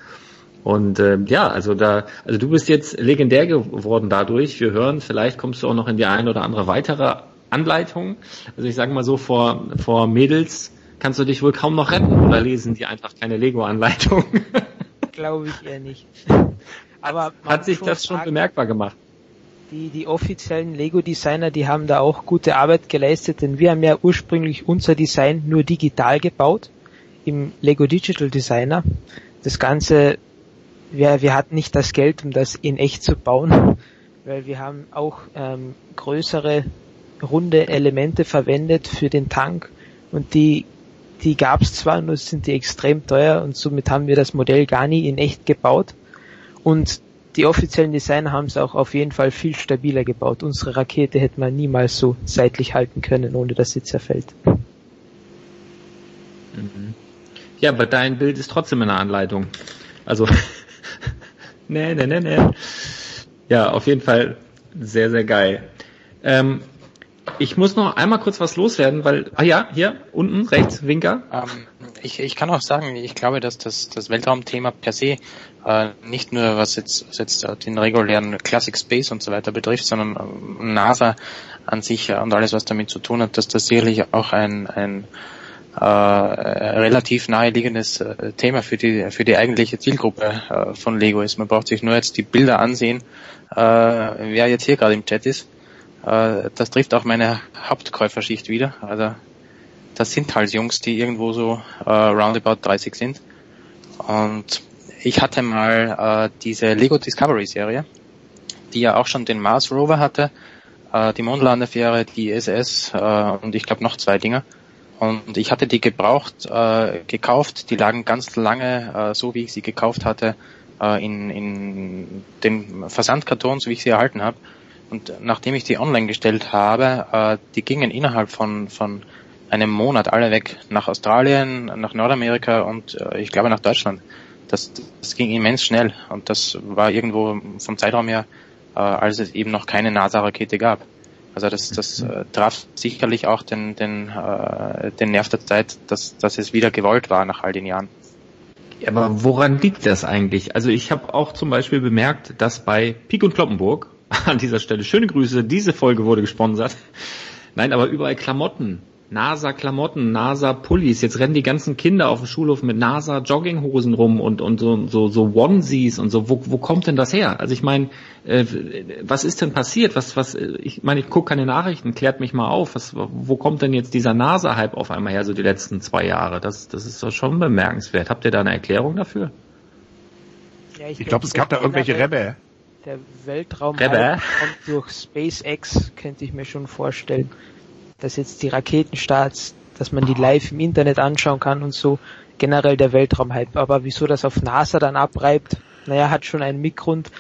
Und ähm, ja, also da, also du bist jetzt legendär geworden dadurch. Wir hören, vielleicht kommst du auch noch in die eine oder andere weitere Anleitung. Also ich sage mal so, vor, vor Mädels kannst du dich wohl kaum noch retten oder lesen die einfach keine Lego-Anleitung. [laughs] Glaube ich eher nicht. [laughs] Aber Hat sich das schon sagen, bemerkbar gemacht? Die, die offiziellen Lego-Designer, die haben da auch gute Arbeit geleistet, denn wir haben ja ursprünglich unser Design nur digital gebaut im Lego Digital Designer. Das Ganze, wir, wir hatten nicht das Geld, um das in echt zu bauen, weil wir haben auch ähm, größere runde Elemente verwendet für den Tank und die die gab es zwar, nur sind die extrem teuer und somit haben wir das Modell gar nie in echt gebaut. Und die offiziellen Designer haben es auch auf jeden Fall viel stabiler gebaut. Unsere Rakete hätte man niemals so seitlich halten können, ohne dass sie zerfällt. Mhm. Ja, aber dein Bild ist trotzdem in der Anleitung. Also, [laughs] nee, nee, nee, nee. Ja, auf jeden Fall sehr, sehr geil. Ähm, ich muss noch einmal kurz was loswerden, weil, ah ja, hier, unten, rechts, Winker. Ähm, ich, ich kann auch sagen, ich glaube, dass das, das Weltraumthema per se äh, nicht nur was jetzt, was jetzt äh, den regulären Classic Space und so weiter betrifft, sondern äh, NASA an sich und alles, was damit zu tun hat, dass das sicherlich auch ein, ein äh, relativ naheliegendes äh, Thema für die für die eigentliche Zielgruppe äh, von Lego ist. Man braucht sich nur jetzt die Bilder ansehen, äh, wer jetzt hier gerade im Chat ist. Äh, das trifft auch meine Hauptkäuferschicht wieder. Also das sind halt Jungs, die irgendwo so äh, roundabout 30 sind. Und ich hatte mal äh, diese Lego Discovery Serie, die ja auch schon den Mars Rover hatte, äh, die Mondlandefähre, die ISS äh, und ich glaube noch zwei Dinger. Und ich hatte die gebraucht, äh, gekauft, die lagen ganz lange, äh, so wie ich sie gekauft hatte, äh, in, in den Versandkarton, so wie ich sie erhalten habe. Und nachdem ich die online gestellt habe, äh, die gingen innerhalb von, von einem Monat alle weg nach Australien, nach Nordamerika und äh, ich glaube nach Deutschland. Das, das ging immens schnell und das war irgendwo vom Zeitraum her, äh, als es eben noch keine NASA-Rakete gab. Also das, das äh, traf sicherlich auch den, den, äh, den Nerv der Zeit, dass, dass es wieder gewollt war nach all den Jahren. Aber woran liegt das eigentlich? Also ich habe auch zum Beispiel bemerkt, dass bei Pik und Kloppenburg, [laughs] an dieser Stelle schöne Grüße, diese Folge wurde gesponsert. Nein, aber überall Klamotten NASA-Klamotten, NASA-Pullis. Jetzt rennen die ganzen Kinder auf dem Schulhof mit NASA-Jogginghosen rum und, und so, so, so Onesies und so. Wo, wo kommt denn das her? Also ich meine, äh, was ist denn passiert? Was, was, ich meine, ich gucke keine Nachrichten, klärt mich mal auf. Was, wo kommt denn jetzt dieser NASA-Hype auf einmal her, so die letzten zwei Jahre? Das, das ist doch schon bemerkenswert. Habt ihr da eine erklärung dafür? Ja, ich, ich glaube, es gab da irgendwelche Rebbe. Der Weltraum kommt durch SpaceX, könnte ich mir schon vorstellen dass jetzt die Raketenstarts, dass man die live im Internet anschauen kann und so generell der Weltraumhype. Aber wieso das auf NASA dann abreibt, naja, hat schon einen Mitgrund.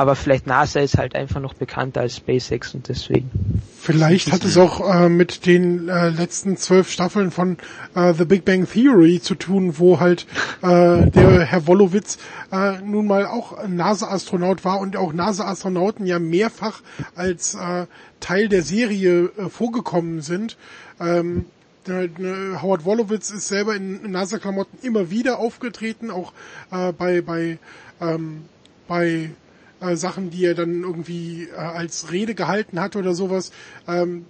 Aber vielleicht NASA ist halt einfach noch bekannter als SpaceX und deswegen. Vielleicht hat es auch äh, mit den äh, letzten zwölf Staffeln von äh, The Big Bang Theory zu tun, wo halt äh, der Herr Wolowitz äh, nun mal auch NASA-Astronaut war und auch NASA-Astronauten ja mehrfach als äh, Teil der Serie äh, vorgekommen sind. Ähm, Howard Wolowitz ist selber in NASA-Klamotten immer wieder aufgetreten, auch äh, bei bei ähm, bei äh, Sachen, die er dann irgendwie äh, als Rede gehalten hat oder sowas. Ähm,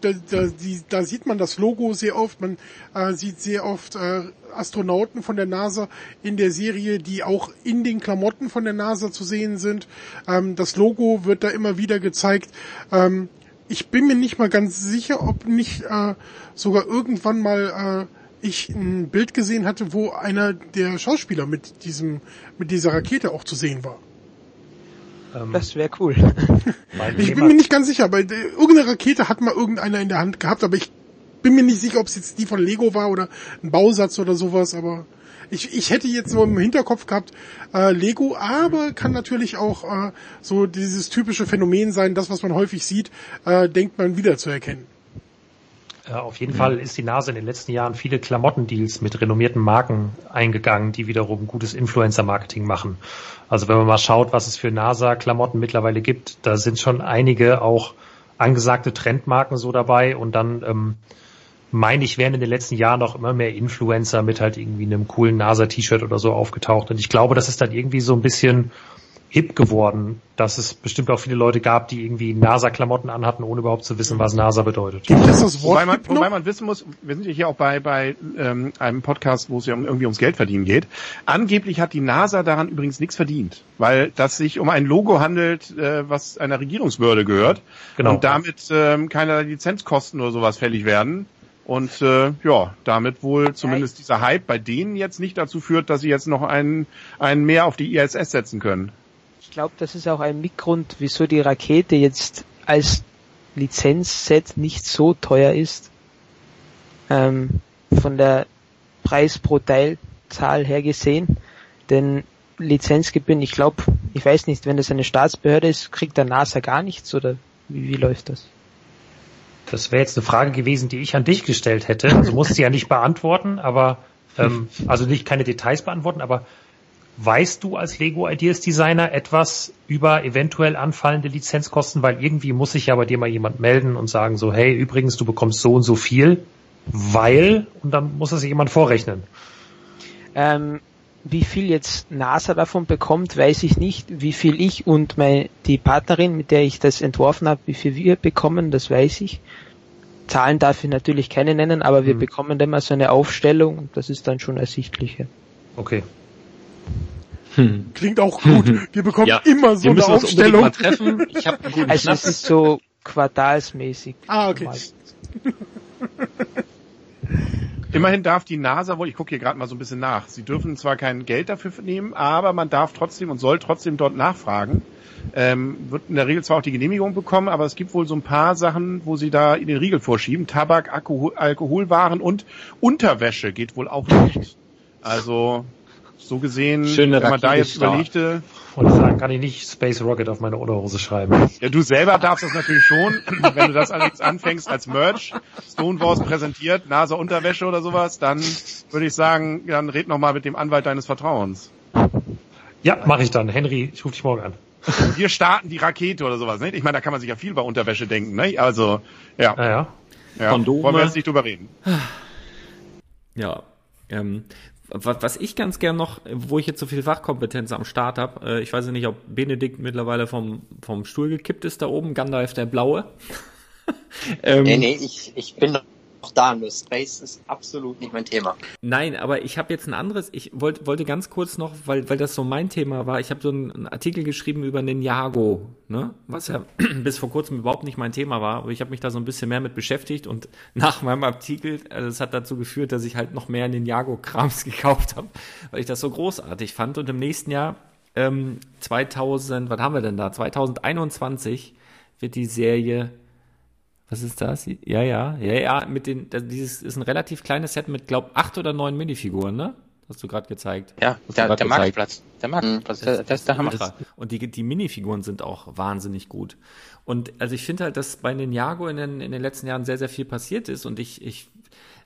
da, da, die, da sieht man das Logo sehr oft. Man äh, sieht sehr oft äh, Astronauten von der NASA in der Serie, die auch in den Klamotten von der NASA zu sehen sind. Ähm, das Logo wird da immer wieder gezeigt. Ähm, ich bin mir nicht mal ganz sicher, ob nicht äh, sogar irgendwann mal äh, ich ein Bild gesehen hatte, wo einer der Schauspieler mit diesem mit dieser Rakete auch zu sehen war. Ähm, das wäre cool. [laughs] ich bin mir nicht ganz sicher, aber äh, irgendeine Rakete hat mal irgendeiner in der Hand gehabt, aber ich bin mir nicht sicher, ob es jetzt die von Lego war oder ein Bausatz oder sowas, aber ich, ich hätte jetzt so im Hinterkopf gehabt äh, Lego, aber kann natürlich auch äh, so dieses typische Phänomen sein, das, was man häufig sieht, äh, denkt man wieder zu erkennen. Äh, auf jeden mhm. Fall ist die Nase in den letzten Jahren viele Klamottendeals mit renommierten Marken eingegangen, die wiederum gutes Influencer-Marketing machen. Also wenn man mal schaut, was es für NASA-Klamotten mittlerweile gibt, da sind schon einige auch angesagte Trendmarken so dabei und dann ähm, meine ich, wären in den letzten Jahren auch immer mehr Influencer mit halt irgendwie einem coolen NASA-T-Shirt oder so aufgetaucht. Und ich glaube, das ist dann irgendwie so ein bisschen hip geworden, dass es bestimmt auch viele Leute gab, die irgendwie NASA-Klamotten anhatten, ohne überhaupt zu wissen, was NASA bedeutet. Gibt es das Wort wobei, man, wobei man wissen muss, wir sind ja hier auch bei, bei ähm, einem Podcast, wo es ja irgendwie ums Geld verdienen geht. Angeblich hat die NASA daran übrigens nichts verdient, weil das sich um ein Logo handelt, äh, was einer Regierungsbehörde gehört genau. und damit ähm, keine Lizenzkosten oder sowas fällig werden. Und äh, ja, damit wohl zumindest dieser Hype bei denen jetzt nicht dazu führt, dass sie jetzt noch einen, einen mehr auf die ISS setzen können glaube, das ist auch ein Mitgrund, wieso die Rakete jetzt als Lizenzset nicht so teuer ist. Ähm, von der Preis pro Teilzahl her gesehen. Denn Lizenzgebühren, ich glaube, ich weiß nicht, wenn das eine Staatsbehörde ist, kriegt der NASA gar nichts oder wie, wie läuft das? Das wäre jetzt eine Frage gewesen, die ich an dich gestellt hätte. Also musst du ja nicht beantworten, aber ähm, also nicht keine Details beantworten, aber Weißt du als Lego Ideas Designer etwas über eventuell anfallende Lizenzkosten? Weil irgendwie muss sich ja bei dir mal jemand melden und sagen so, hey, übrigens, du bekommst so und so viel, weil, und dann muss das sich jemand vorrechnen. Ähm, wie viel jetzt NASA davon bekommt, weiß ich nicht. Wie viel ich und meine, die Partnerin, mit der ich das entworfen habe, wie viel wir bekommen, das weiß ich. Zahlen darf ich natürlich keine nennen, aber wir Mhm. bekommen immer so eine Aufstellung und das ist dann schon ersichtlicher. Okay. Klingt auch gut. [laughs] Wir bekommen Ja, immer so wir eine Aufstellung. mal treffen. Ich habe einen guten Also Schnaps. es ist so quartalsmäßig. Ah, okay. [laughs] Immerhin darf die NASA wohl, ich gucke hier gerade mal so ein bisschen nach, sie dürfen zwar kein Geld dafür nehmen, aber man darf trotzdem und soll trotzdem dort nachfragen. Ähm, wird in der Regel zwar auch die Genehmigung bekommen, aber es gibt wohl so ein paar Sachen, wo sie da in den Riegel vorschieben. Tabak, Alkohol, Alkoholwaren und Unterwäsche geht wohl auch nicht. Also so gesehen, Schöne wenn man da jetzt überlegte, Wollte sagen, kann ich nicht Space Rocket auf meine Unterhose schreiben. ja, du selber darfst das natürlich schon, [laughs] wenn du das allerdings anfängst als Merch, Stonewalls präsentiert, NASA Unterwäsche oder sowas, dann würde ich sagen, dann red noch mal mit dem Anwalt deines Vertrauens. Ja, mache ich dann. Henry, ich rufe dich morgen an. Wir starten die Rakete oder sowas, nicht? Ich meine, da kann man sich ja viel bei Unterwäsche denken, ne? Also, ja. Ja, ja. ja. Kondome. Wollen wir jetzt nicht drüber reden. Ja, ähm, was, was ich ganz gern noch, wo ich jetzt so viel Fachkompetenz am Start habe, äh, ich weiß nicht, ob Benedikt mittlerweile vom, vom Stuhl gekippt ist da oben, Gandalf der Blaue. [laughs] ähm, Nee, nee, ich, ich bin noch da, nur Space ist absolut nicht mein Thema. Nein, aber ich habe jetzt ein anderes, ich wollte wollte ganz kurz noch, weil, weil das so mein Thema war, ich habe so einen, Artikel geschrieben über Ninjago, ne? was ja [clears throat] bis vor kurzem überhaupt nicht mein Thema war, aber ich habe mich da so ein bisschen mehr mit beschäftigt und [laughs] nach meinem Artikel, also es hat dazu geführt, dass ich halt noch mehr Ninjago-Krams [laughs] gekauft habe, weil ich das so großartig fand und im nächsten Jahr, ähm, 2000, was haben wir denn da, 2021 wird die Serie was ist das? Ja, ja, ja, ja, mit den, das, dieses ist ein relativ kleines Set mit, glaub, acht oder neun Minifiguren, ne? Hast du gerade gezeigt. Ja, der, der. Marktplatz. Der Marktplatz, das, das ist der Hammer. ultra. Und die, die Minifiguren sind auch wahnsinnig gut. Und also ich finde halt, dass bei Ninjago in den, in den letzten Jahren sehr, sehr viel passiert ist und ich, ich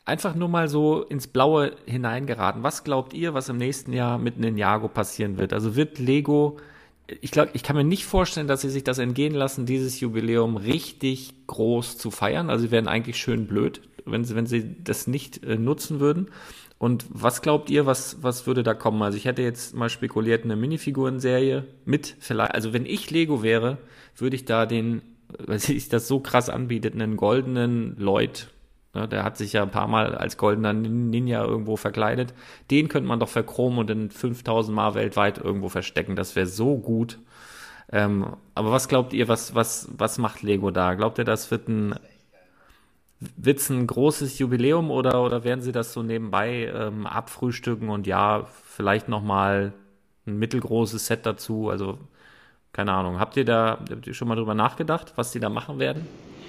einfach nur mal so ins Blaue hineingeraten. Was glaubt ihr, was im nächsten Jahr mit Ninjago passieren wird? Also wird Lego ich glaube, ich kann mir nicht vorstellen, dass sie sich das entgehen lassen, dieses Jubiläum richtig groß zu feiern. Also sie wären eigentlich schön blöd, wenn sie, wenn sie das nicht äh, nutzen würden. Und was glaubt ihr, was, was würde da kommen? Also ich hätte jetzt mal spekuliert, eine Minifigurenserie mit vielleicht, also wenn ich Lego wäre, würde ich da den, weil sich das so krass anbietet, einen goldenen Lloyd Ne, der hat sich ja ein paar Mal als goldener Ninja irgendwo verkleidet. Den könnte man doch verchromen und in 5000 Mal weltweit irgendwo verstecken. Das wäre so gut. Ähm, aber was glaubt ihr, was, was, was macht Lego da? Glaubt ihr, das wird ein, wird's ein großes Jubiläum oder, oder werden sie das so nebenbei ähm, abfrühstücken und ja, vielleicht nochmal ein mittelgroßes Set dazu? Also, keine Ahnung. Habt ihr da habt ihr schon mal drüber nachgedacht, was die da machen werden?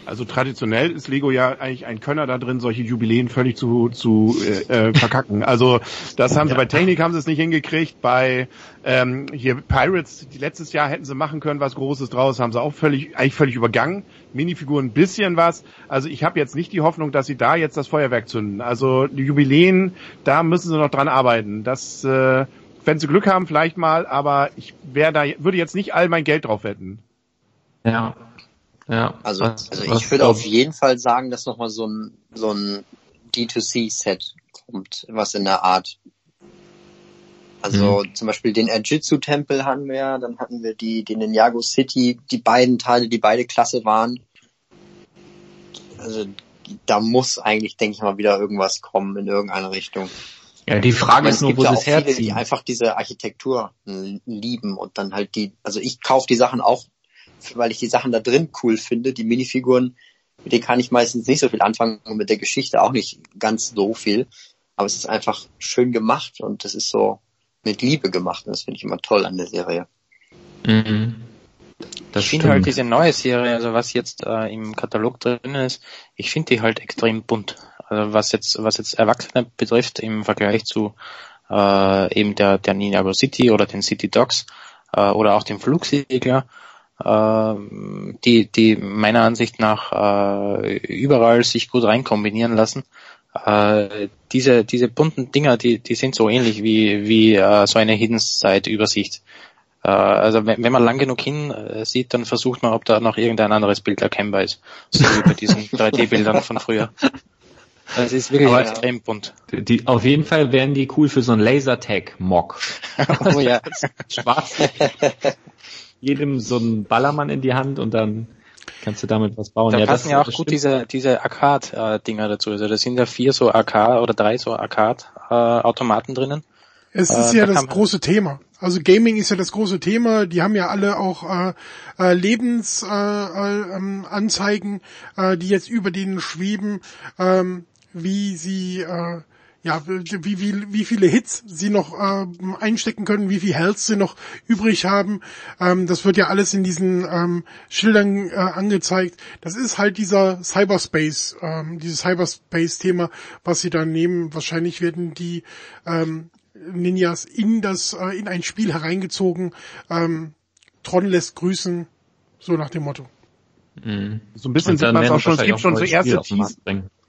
Also traditionell ist Lego ja eigentlich ein Könner da drin, solche Jubiläen völlig zu, zu äh, äh, verkacken. Also das haben sie bei Technik haben sie es nicht hingekriegt. Bei ähm, hier Pirates, die letztes Jahr hätten sie machen können, was Großes draus, haben sie auch völlig eigentlich völlig übergangen. Minifiguren ein bisschen was. Also ich habe jetzt nicht die Hoffnung, dass sie da jetzt das Feuerwerk zünden. Also die Jubiläen, da müssen sie noch dran arbeiten. Das, äh, wenn sie Glück haben, vielleicht mal, aber ich wäre da, würde jetzt nicht all mein Geld drauf wetten. Ja. Ja. Also, also ich würde auf jeden Fall sagen, dass nochmal so ein, so ein D2C-Set kommt, was in der Art. Also zum Beispiel den Ajitsu-Tempel hatten wir, dann hatten wir die, die Ninjago City, die beiden Teile, die beide klasse waren. Also da muss eigentlich, denke ich mal, wieder irgendwas kommen in irgendeine Richtung. Ja, die Frage ist nur, wo sie es ja auch viele, die herziehen. einfach diese Architektur lieben und dann halt die, also ich kaufe die Sachen auch, weil ich die Sachen da drin cool finde. Die Minifiguren, mit denen kann ich meistens nicht so viel anfangen und mit der Geschichte auch nicht ganz so viel. Aber es ist einfach schön gemacht und das ist so mit Liebe gemacht und das finde ich immer toll an der Serie. Mhm. Das ich finde halt diese neue Serie, also was jetzt äh, im Katalog drin ist, ich finde die halt extrem bunt. Also was jetzt, was jetzt Erwachsene betrifft im Vergleich zu äh, eben der, der Ninjago City oder den City Dogs äh, oder auch dem Flugsegler, die, die meiner Ansicht nach äh, überall sich gut reinkombinieren lassen. äh, diese, diese bunten Dinger, die, die sind so ähnlich wie, wie äh, so eine Hidden Side Übersicht. Äh, also wenn, wenn man lang genug hin äh, sieht, dann versucht man, ob da noch irgendein anderes Bild erkennbar ist. So wie bei diesen [laughs] 3D-Bildern von früher. Das ist wirklich Aber, extrem bunt. Die, auf jeden Fall wären die cool für so einen Lasertag-Mock. [laughs] Oh ja. [laughs] Schwarz. Jedem so ein Ballermann in die Hand und dann kannst du damit was bauen. Da ja, passen das, ja auch gut diese, diese Arcade-Dinger dazu. Also da sind ja vier so Arcade oder drei so Arcade-Automaten drinnen. Es Äh, ist ja da das große Thema. Also Gaming ist ja das große Thema. Die haben ja alle auch äh, äh, Lebensanzeigen, äh, ähm, Anzeigen, äh, die jetzt über denen schweben, ähm, wie sie äh, ja, wie, wie, wie viele Hits sie noch äh, einstecken können, wie viel Health sie noch übrig haben. Ähm, das wird ja alles in diesen ähm, Schildern äh, angezeigt. Das ist halt dieser Cyberspace, ähm, dieses Cyberspace-Thema, was sie da nehmen. Wahrscheinlich werden die ähm, Ninjas in das, äh, in ein Spiel hereingezogen. Ähm, Tron lässt grüßen, so nach dem Motto. Mhm. So ein bisschen sieht man es auch schon. Es gibt schon so erste Teaser.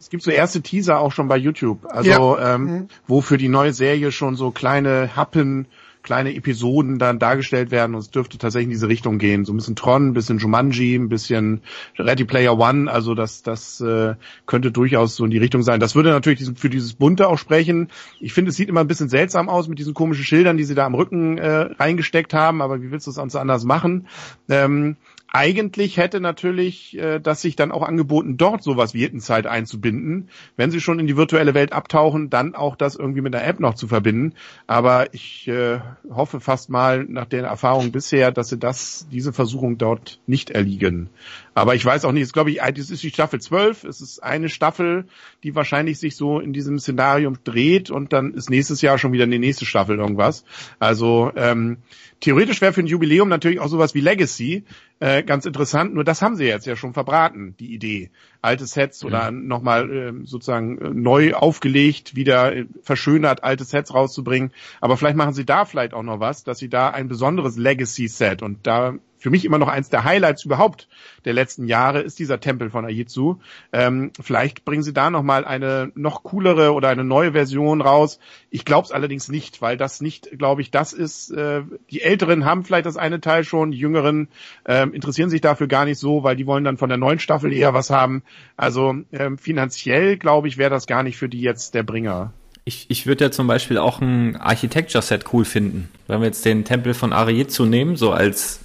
Es gibt so erste Teaser auch schon bei YouTube. Also, Ja. ähm, Mhm. wo für die neue Serie schon so kleine Happen, kleine Episoden dann dargestellt werden und es dürfte tatsächlich in diese Richtung gehen. So ein bisschen Tron, ein bisschen Jumanji, ein bisschen Ready Player One. Also das, das äh, könnte durchaus so in die Richtung sein. Das würde natürlich diesen, für dieses Bunte auch sprechen. Ich finde, es sieht immer ein bisschen seltsam aus mit diesen komischen Schildern, die sie da am Rücken äh, reingesteckt haben. Aber wie willst du es sonst anders machen? Ähm, eigentlich hätte natürlich äh, das sich dann auch angeboten, dort sowas wie Hittenzeit einzubinden. Wenn sie schon in die virtuelle Welt abtauchen, dann auch das irgendwie mit der App noch zu verbinden. Aber ich äh, hoffe fast mal nach der Erfahrung bisher, dass sie das, diese Versuchung dort nicht erliegen. Aber ich weiß auch nicht, es glaube ich, das ist die Staffel 12. Es ist eine Staffel, die wahrscheinlich sich so in diesem Szenario dreht und dann ist nächstes Jahr schon wieder eine nächste Staffel irgendwas. Also ähm, theoretisch wäre für ein Jubiläum natürlich auch sowas wie Legacy äh, ganz interessant. Nur das haben sie jetzt ja schon verbraten, die Idee. Alte Sets oder nochmal äh, sozusagen neu aufgelegt, wieder äh, verschönert, alte Sets rauszubringen. Aber vielleicht machen sie da vielleicht auch noch was, dass sie da ein besonderes Legacy-Set und da für mich immer noch eins der Highlights überhaupt der letzten Jahre ist dieser Tempel von Aitsu. Ähm, vielleicht bringen sie da noch mal eine noch coolere oder eine neue Version raus. Ich glaube es allerdings nicht, weil das nicht, glaube ich, das ist. Äh, die Älteren haben vielleicht das eine Teil schon, die Jüngeren ähm, interessieren sich dafür gar nicht so, weil die wollen dann von der neuen Staffel eher was haben. Also ähm, finanziell glaube ich wäre das gar nicht für die jetzt der Bringer. Ich, ich würde ja zum Beispiel auch ein Architecture-Set cool finden. Wenn wir jetzt den Tempel von Arietsu nehmen, so als,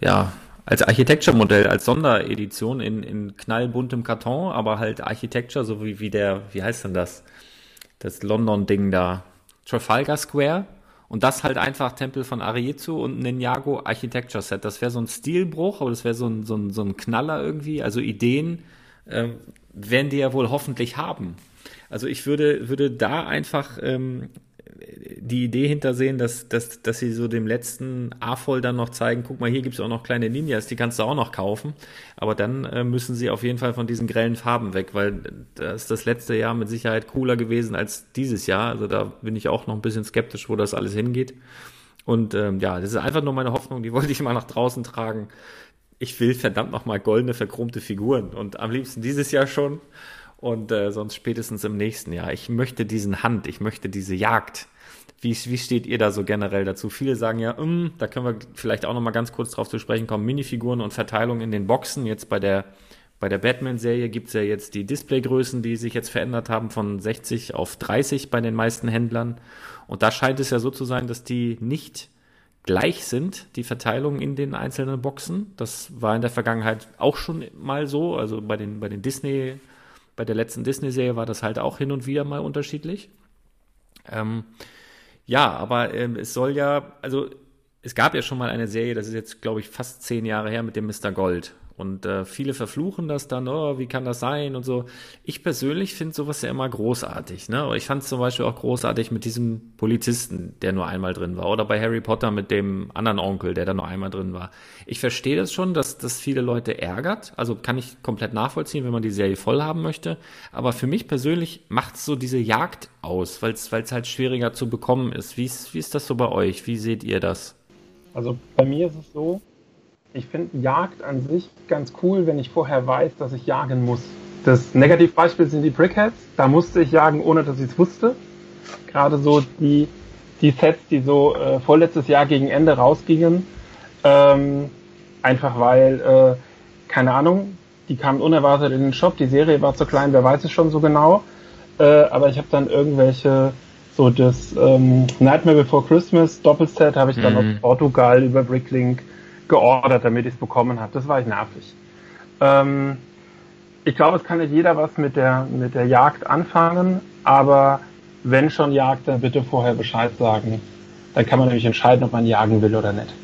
ja, als Architecture-Modell, als Sonderedition in, in knallbuntem Karton, aber halt Architecture, so wie, wie der, wie heißt denn das? Das London-Ding da. Trafalgar Square. Und das halt einfach Tempel von Arietsu und Ninjago Architecture Set. Das wäre so ein Stilbruch, aber das wäre so ein, so, ein, so ein Knaller irgendwie. Also Ideen ähm, werden die ja wohl hoffentlich haben. Also ich würde, würde da einfach ähm, die Idee hintersehen, dass, dass, dass sie so dem letzten A-Voll dann noch zeigen, guck mal, hier gibt's auch noch kleine Ninjas, die kannst du auch noch kaufen. Aber dann äh, müssen sie auf jeden Fall von diesen grellen Farben weg, weil das ist das letzte Jahr mit Sicherheit cooler gewesen als dieses Jahr. Also da bin ich auch noch ein bisschen skeptisch, wo das alles hingeht. Und ähm, ja, das ist einfach nur meine Hoffnung, die wollte ich mal nach draußen tragen. Ich will verdammt nochmal goldene, verchromte Figuren und am liebsten dieses Jahr schon und äh, sonst spätestens im nächsten Jahr. Ich möchte diesen Hand, ich möchte diese Jagd. Wie, wie steht ihr da so generell dazu? Viele sagen ja, mm, da können wir vielleicht auch noch mal ganz kurz drauf zu sprechen kommen, Minifiguren und Verteilung in den Boxen. Jetzt bei der, bei der Batman-Serie gibt's ja jetzt die Displaygrößen, die sich jetzt verändert haben von 60 auf 30 bei den meisten Händlern. Und da scheint es ja so zu sein, dass die nicht gleich sind, die Verteilung in den einzelnen Boxen. Das war in der Vergangenheit auch schon mal so. Also bei den, bei den Disney, bei der letzten Disney-Serie war das halt auch hin und wieder mal unterschiedlich. Ähm, ja, aber ähm, es soll ja, also es gab ja schon mal eine Serie, das ist jetzt, glaube ich, fast zehn Jahre her mit dem Mr. Gold. Und äh, viele verfluchen das dann, oh, wie kann das sein und so. Ich persönlich finde sowas ja immer großartig. Ne? Ich fand es zum Beispiel auch großartig mit diesem Polizisten, der nur einmal drin war. Oder bei Harry Potter mit dem anderen Onkel, der da nur einmal drin war. Ich verstehe das schon, dass das viele Leute ärgert. Also kann ich komplett nachvollziehen, wenn man die Serie voll haben möchte. Aber für mich persönlich macht so diese Jagd aus, weil es halt schwieriger zu bekommen ist. Wie ist, wie ist das so bei euch? Wie seht ihr das? Also bei mir ist es so, ich finde Jagd an sich ganz cool, wenn ich vorher weiß, dass ich jagen muss. Das Negativbeispiel sind die Brickheads. Da musste ich jagen, ohne dass ich es wusste. Gerade so die, die Sets, die so äh, vorletztes Jahr gegen Ende rausgingen. Ähm, einfach weil, äh, keine Ahnung, die kamen unerwartet in den Shop. Die Serie war zu klein, wer weiß es schon so genau. Äh, aber ich habe dann irgendwelche, so das ähm, Nightmare Before Christmas Doppelset habe ich dann Mhm. aus Portugal über Bricklink geordert, damit ich es bekommen habe. Das war ich nervig. Ähm, ich glaube, es kann nicht jeder was mit der, mit der Jagd anfangen, aber wenn schon Jagd, dann bitte vorher Bescheid sagen. Dann kann man nämlich entscheiden, ob man jagen will oder nicht.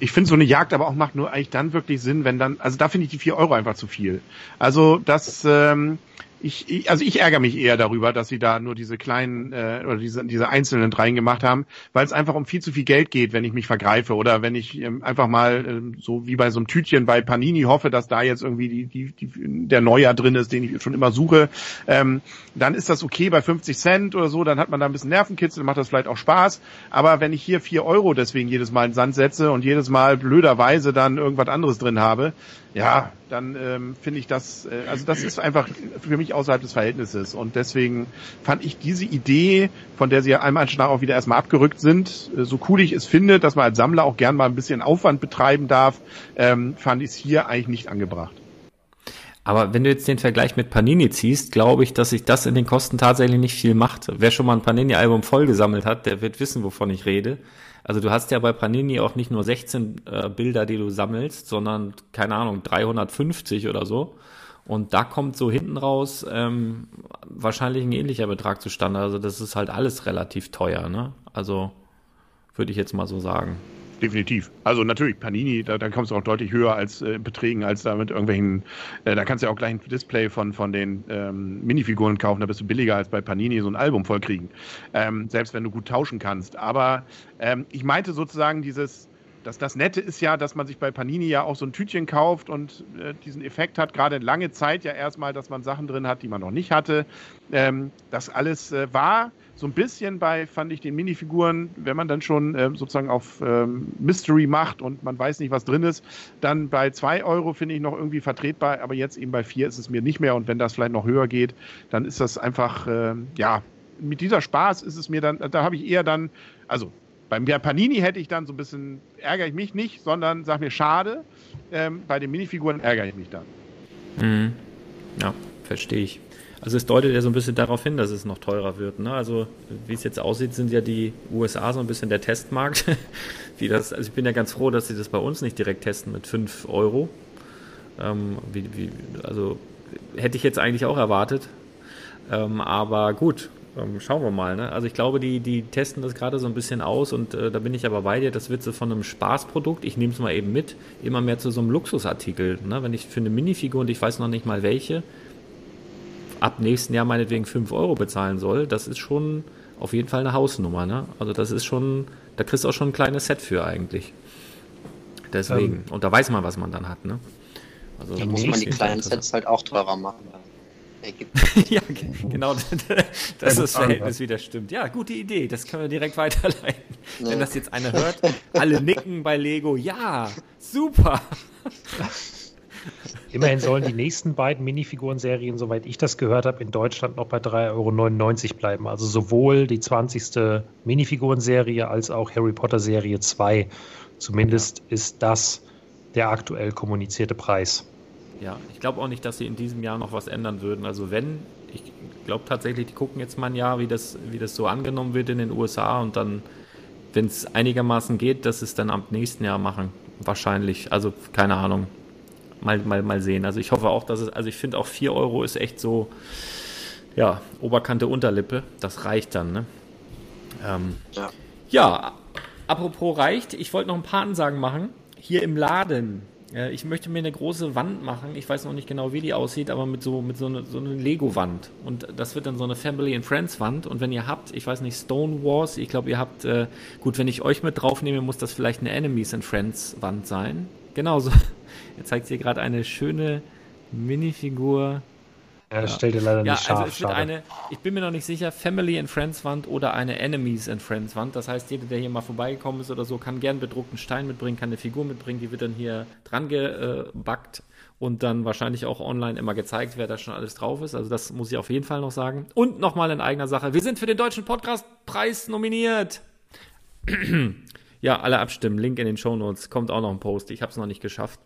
Ich finde so eine Jagd aber auch macht nur eigentlich dann wirklich Sinn, wenn dann, also da finde ich die 4 Euro einfach zu viel. Also das, ähm, ich, ich, also ich ärgere mich eher darüber, dass sie da nur diese kleinen äh, oder diese, diese einzelnen dreien gemacht haben, weil es einfach um viel zu viel Geld geht, wenn ich mich vergreife oder wenn ich ähm, einfach mal ähm, so wie bei so einem Tütchen bei Panini hoffe, dass da jetzt irgendwie die, die, die, der Neujahr drin ist, den ich schon immer suche, ähm, dann ist das okay bei 50 Cent oder so, dann hat man da ein bisschen Nervenkitzel, macht das vielleicht auch Spaß. Aber wenn ich hier 4 Euro deswegen jedes Mal in den Sand setze und jedes Mal blöderweise dann irgendwas anderes drin habe, ja, dann ähm, finde ich das, äh, also das ist einfach für mich außerhalb des Verhältnisses. Und deswegen fand ich diese Idee, von der sie ja einmal nach auch wieder erstmal abgerückt sind, äh, so cool ich es finde, dass man als Sammler auch gern mal ein bisschen Aufwand betreiben darf, ähm, fand ich es hier eigentlich nicht angebracht. Aber wenn du jetzt den Vergleich mit Panini ziehst, glaube ich, dass sich das in den Kosten tatsächlich nicht viel macht. Wer schon mal ein Panini-Album voll gesammelt hat, der wird wissen, wovon ich rede. Also du hast ja bei Panini auch nicht nur 16 äh, Bilder, die du sammelst, sondern, keine Ahnung, 350 oder so. Und da kommt so hinten raus ähm, wahrscheinlich ein ähnlicher Betrag zustande. Also das ist halt alles relativ teuer, ne? Also würde ich jetzt mal so sagen. Definitiv. Also natürlich, Panini, da, da kommst du auch deutlich höher als äh, Beträgen, als da mit irgendwelchen, äh, da kannst du ja auch gleich ein Display von, von den ähm, Minifiguren kaufen, da bist du billiger als bei Panini so ein Album voll kriegen. Ähm, selbst wenn du gut tauschen kannst. Aber ähm, ich meinte sozusagen dieses, das, das Nette ist ja, dass man sich bei Panini ja auch so ein Tütchen kauft und äh, diesen Effekt hat, gerade lange Zeit ja erstmal, dass man Sachen drin hat, die man noch nicht hatte. Ähm, das alles äh, war so ein bisschen bei, fand ich, den Minifiguren, wenn man dann schon ähm, sozusagen auf ähm, Mystery macht und man weiß nicht, was drin ist, dann bei 2 Euro finde ich noch irgendwie vertretbar, aber jetzt eben bei 4 ist es mir nicht mehr und wenn das vielleicht noch höher geht, dann ist das einfach, ähm, ja, mit dieser Spaß ist es mir dann, da habe ich eher dann, also beim bei Panini hätte ich dann so ein bisschen, ärgere ich mich nicht, sondern sag mir schade, ähm, bei den Minifiguren ärgere ich mich dann. Mhm. Ja, verstehe ich. Also es deutet ja so ein bisschen darauf hin, dass es noch teurer wird. Ne? Also wie es jetzt aussieht, sind ja die USA so ein bisschen der Testmarkt. [laughs] wie das, also ich bin ja ganz froh, dass sie das bei uns nicht direkt testen mit 5 Euro. Ähm, wie, wie, also hätte ich jetzt eigentlich auch erwartet. Ähm, aber gut, ähm, schauen wir mal. Ne? Also ich glaube, die, die testen das gerade so ein bisschen aus und äh, da bin ich aber bei dir, das wird so von einem Spaßprodukt, ich nehme es mal eben mit, immer mehr zu so einem Luxusartikel. Ne? Wenn ich für eine Minifigur und ich weiß noch nicht mal welche, ab nächsten Jahr meinetwegen 5 Euro bezahlen soll, das ist schon auf jeden Fall eine Hausnummer. Ne? Also das ist schon, da kriegst du auch schon ein kleines Set für eigentlich. Deswegen. Ähm. und da weiß man, was man dann hat. Ne? Also Da muss man die kleinen Sets halt auch teurer machen. Ergibt [laughs] ja, genau. dass [laughs] das Verhältnis wieder stimmt. Ja, gute Idee. Das können wir direkt [laughs] weiterleiten. Ja. Wenn das jetzt einer hört, alle nicken bei Lego. Ja, super. Immerhin sollen die nächsten beiden Minifiguren-Serien, soweit ich das gehört habe, in Deutschland noch bei 3,99 Euro bleiben. Also sowohl die 20. Minifiguren-Serie als auch Harry Potter-Serie 2. Zumindest ist das der aktuell kommunizierte Preis. Ja, ich glaube auch nicht, dass sie in diesem Jahr noch was ändern würden. Also wenn, ich glaube tatsächlich, die gucken jetzt mal ein Jahr, wie das, wie das so angenommen wird in den USA und dann, wenn es einigermaßen geht, dass es dann am nächsten Jahr machen. Wahrscheinlich. Also keine Ahnung. Mal, mal, mal sehen. Also ich hoffe auch, dass es, also ich finde auch 4 Euro ist echt so, ja, Oberkante, Unterlippe. Das reicht dann, ne? Ähm, ja. ja, apropos reicht, ich wollte noch ein paar Ansagen machen. Hier im Laden. Äh, Ich möchte mir eine große Wand machen. Ich weiß noch nicht genau, wie die aussieht, aber mit so, mit so einer so eine Lego-Wand. Und das wird dann so eine Family and Friends Wand. Und wenn ihr habt, ich weiß nicht, Stone Wars, ich glaube, ihr habt, äh, gut, wenn ich euch mit draufnehme, muss das vielleicht eine Enemies and Friends Wand sein. Genauso. [laughs] Jetzt zeigt ihr gerade eine schöne Minifigur Ja, das stellt ihr leider ja, nicht scharf. Also es wird eine, ich bin mir noch nicht sicher, Family and Friends Wand oder eine Enemies and Friends Wand. Das heißt, jeder, der hier mal vorbeigekommen ist oder so, kann gern bedruckten Stein mitbringen, kann eine Figur mitbringen, die wird dann hier dran gebackt und dann wahrscheinlich auch online immer gezeigt, wer da schon alles drauf ist. Also das muss ich auf jeden Fall noch sagen. Und nochmal in eigener Sache, wir sind für den Deutschen Podcastpreis nominiert. [clears throat] ja, alle abstimmen, Link in den Show Notes, kommt auch noch ein Post, ich habe es noch nicht geschafft.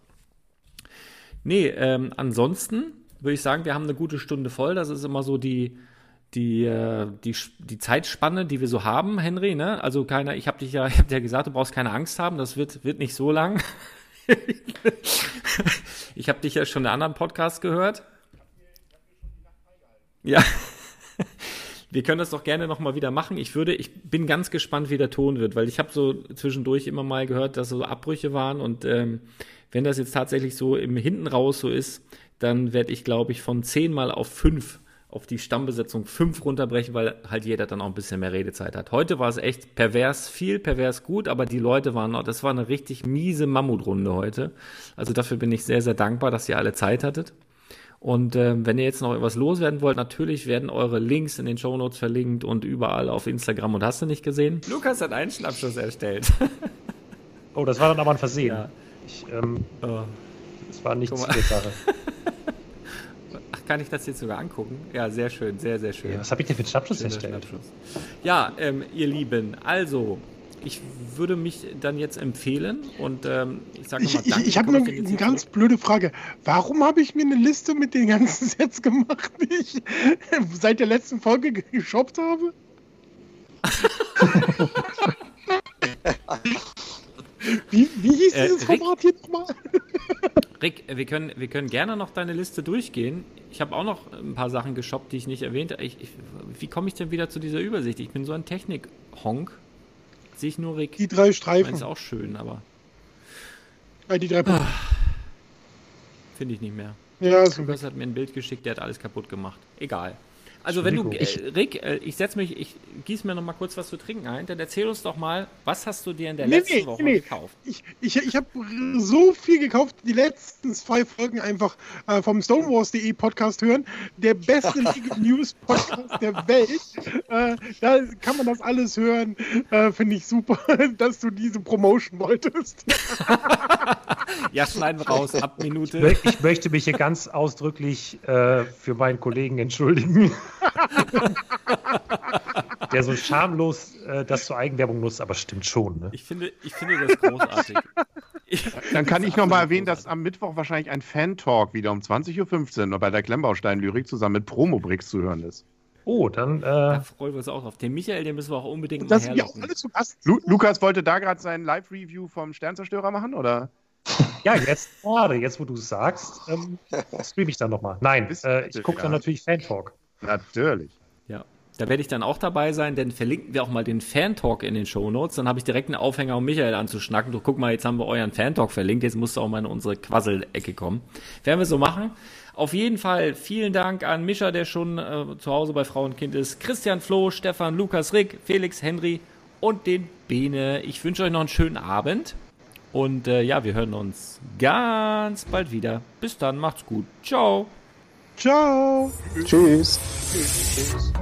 Nee, ähm, ansonsten würde ich sagen, wir haben eine gute Stunde voll. Das ist immer so die, die, äh, die, die Zeitspanne, die wir so haben, Henry. Ne? Also keiner, ich habe dich ja, [laughs] ich hab dir ja gesagt, du brauchst keine Angst haben. Das wird, wird nicht so lang. [laughs] ich habe dich ja schon in anderen Podcast gehört. Ja. [laughs] Wir können das doch gerne noch mal wieder machen. Ich würde, ich bin ganz gespannt, wie der Ton wird, weil ich habe so zwischendurch immer mal gehört, dass so Abbrüche waren und ähm, wenn das jetzt tatsächlich so im Hinten raus so ist, dann werde ich, glaube ich, von zehn mal auf fünf auf die Stammbesetzung fünf runterbrechen, weil halt jeder dann auch ein bisschen mehr Redezeit hat. Heute war es echt pervers viel, pervers gut, aber die Leute waren noch, das war eine richtig miese Mammutrunde heute. Also dafür bin ich sehr, sehr dankbar, dass ihr alle Zeit hattet. Und äh, wenn ihr jetzt noch etwas loswerden wollt, natürlich werden eure Links in den Shownotes verlinkt und überall auf Instagram und hast du nicht gesehen? Lukas hat einen Schnappschuss erstellt. oh, das war dann aber ein Versehen. Ja. Ich, ähm, oh. Das war nicht. Ach, [laughs] kann ich das jetzt sogar angucken? Ja, sehr schön, sehr, sehr schön. Ja, was habe ich denn für einen Schnappschuss erstellt? Ja, ähm, ihr Lieben, also, ich würde mich dann jetzt empfehlen und ähm, ich sage Ich, nochmal ich, Danke. ich habe eine, eine ganz zurück. blöde Frage. Warum habe ich mir eine Liste mit den ganzen [laughs] Sets gemacht, die ich seit der letzten Folge ge- geshoppt habe? [laughs] Wie, wie hieß Äh, dieses Rick? Format hier nochmal? Rick, wir können, wir können gerne noch deine Liste durchgehen. Ich habe auch noch ein paar Sachen geshoppt, die ich nicht erwähnte. Ich, ich, wie komme ich denn wieder zu dieser Übersicht? Ich bin so ein Technik-Honk. Sehe ich nur Rick. Die drei Das Streifen. ist auch schön, aber Äh, die drei Punkte. finde ich nicht mehr. Ja, ist Lukas hat mir ein Bild geschickt, der hat alles kaputt gemacht. Egal. Also wenn du, äh, Rick, äh, ich setz mich, ich gieß mir noch mal kurz was zu trinken ein, dann erzähl uns doch mal, was hast du dir in der Nee, letzten nee, Woche nee. gekauft? Ich, ich, ich habe so viel gekauft, die letzten zwei Folgen einfach äh, vom Stonewars.de Podcast hören. Der beste [laughs] News Podcast der Welt. Äh, da kann man das alles hören. Äh, Finde ich super, [laughs] dass du diese Promotion wolltest. [laughs] Ja, schneiden wir raus, ab Ich, Minute. mö- ich möchte mich hier ganz ausdrücklich äh, für meinen Kollegen entschuldigen, [laughs] der so schamlos äh, das zur Eigenwerbung nutzt, aber stimmt schon. Ne? Ich finde, ich finde das großartig. [laughs] Dann kann ich noch mal erwähnen, dass am Mittwoch wahrscheinlich ein Fan-Talk wieder um 20.15 Uhr bei der Klemmbaustein-Lyrik zusammen mit Promobrix zu hören ist. Oh, dann. Da Äh, freuen wir uns auch drauf. Den Michael, den müssen wir auch unbedingt Das mal sind ja auch herlocken. alle zu Gast. Lu Lukas wollte da gerade sein Live-Review vom Sternzerstörer machen, oder? ja, jetzt gerade, jetzt wo du es sagst, ähm, streame ich dann nochmal. Nein, äh, ich gucke dann natürlich Fan-Talk. Natürlich. Ja. Da werde ich dann auch dabei sein, denn verlinken wir auch mal den Fan-Talk in den Shownotes. Dann habe ich direkt einen Aufhänger, um Michael anzuschnacken. Du guck mal, jetzt haben wir euren Fan-Talk verlinkt. Jetzt musst du auch mal in unsere Quassel-Ecke kommen. Werden wir so machen. Auf jeden Fall vielen Dank an Mischa, der schon äh, zu Hause bei Frau und Kind ist. Christian, Flo, Stefan, Lukas, Rick, Felix, Henry und den Bene. Ich wünsche euch noch einen schönen Abend. Und äh, ja, wir hören uns ganz bald wieder. Bis dann, macht's gut. Ciao. Ciao. Tschüss. Tschüss.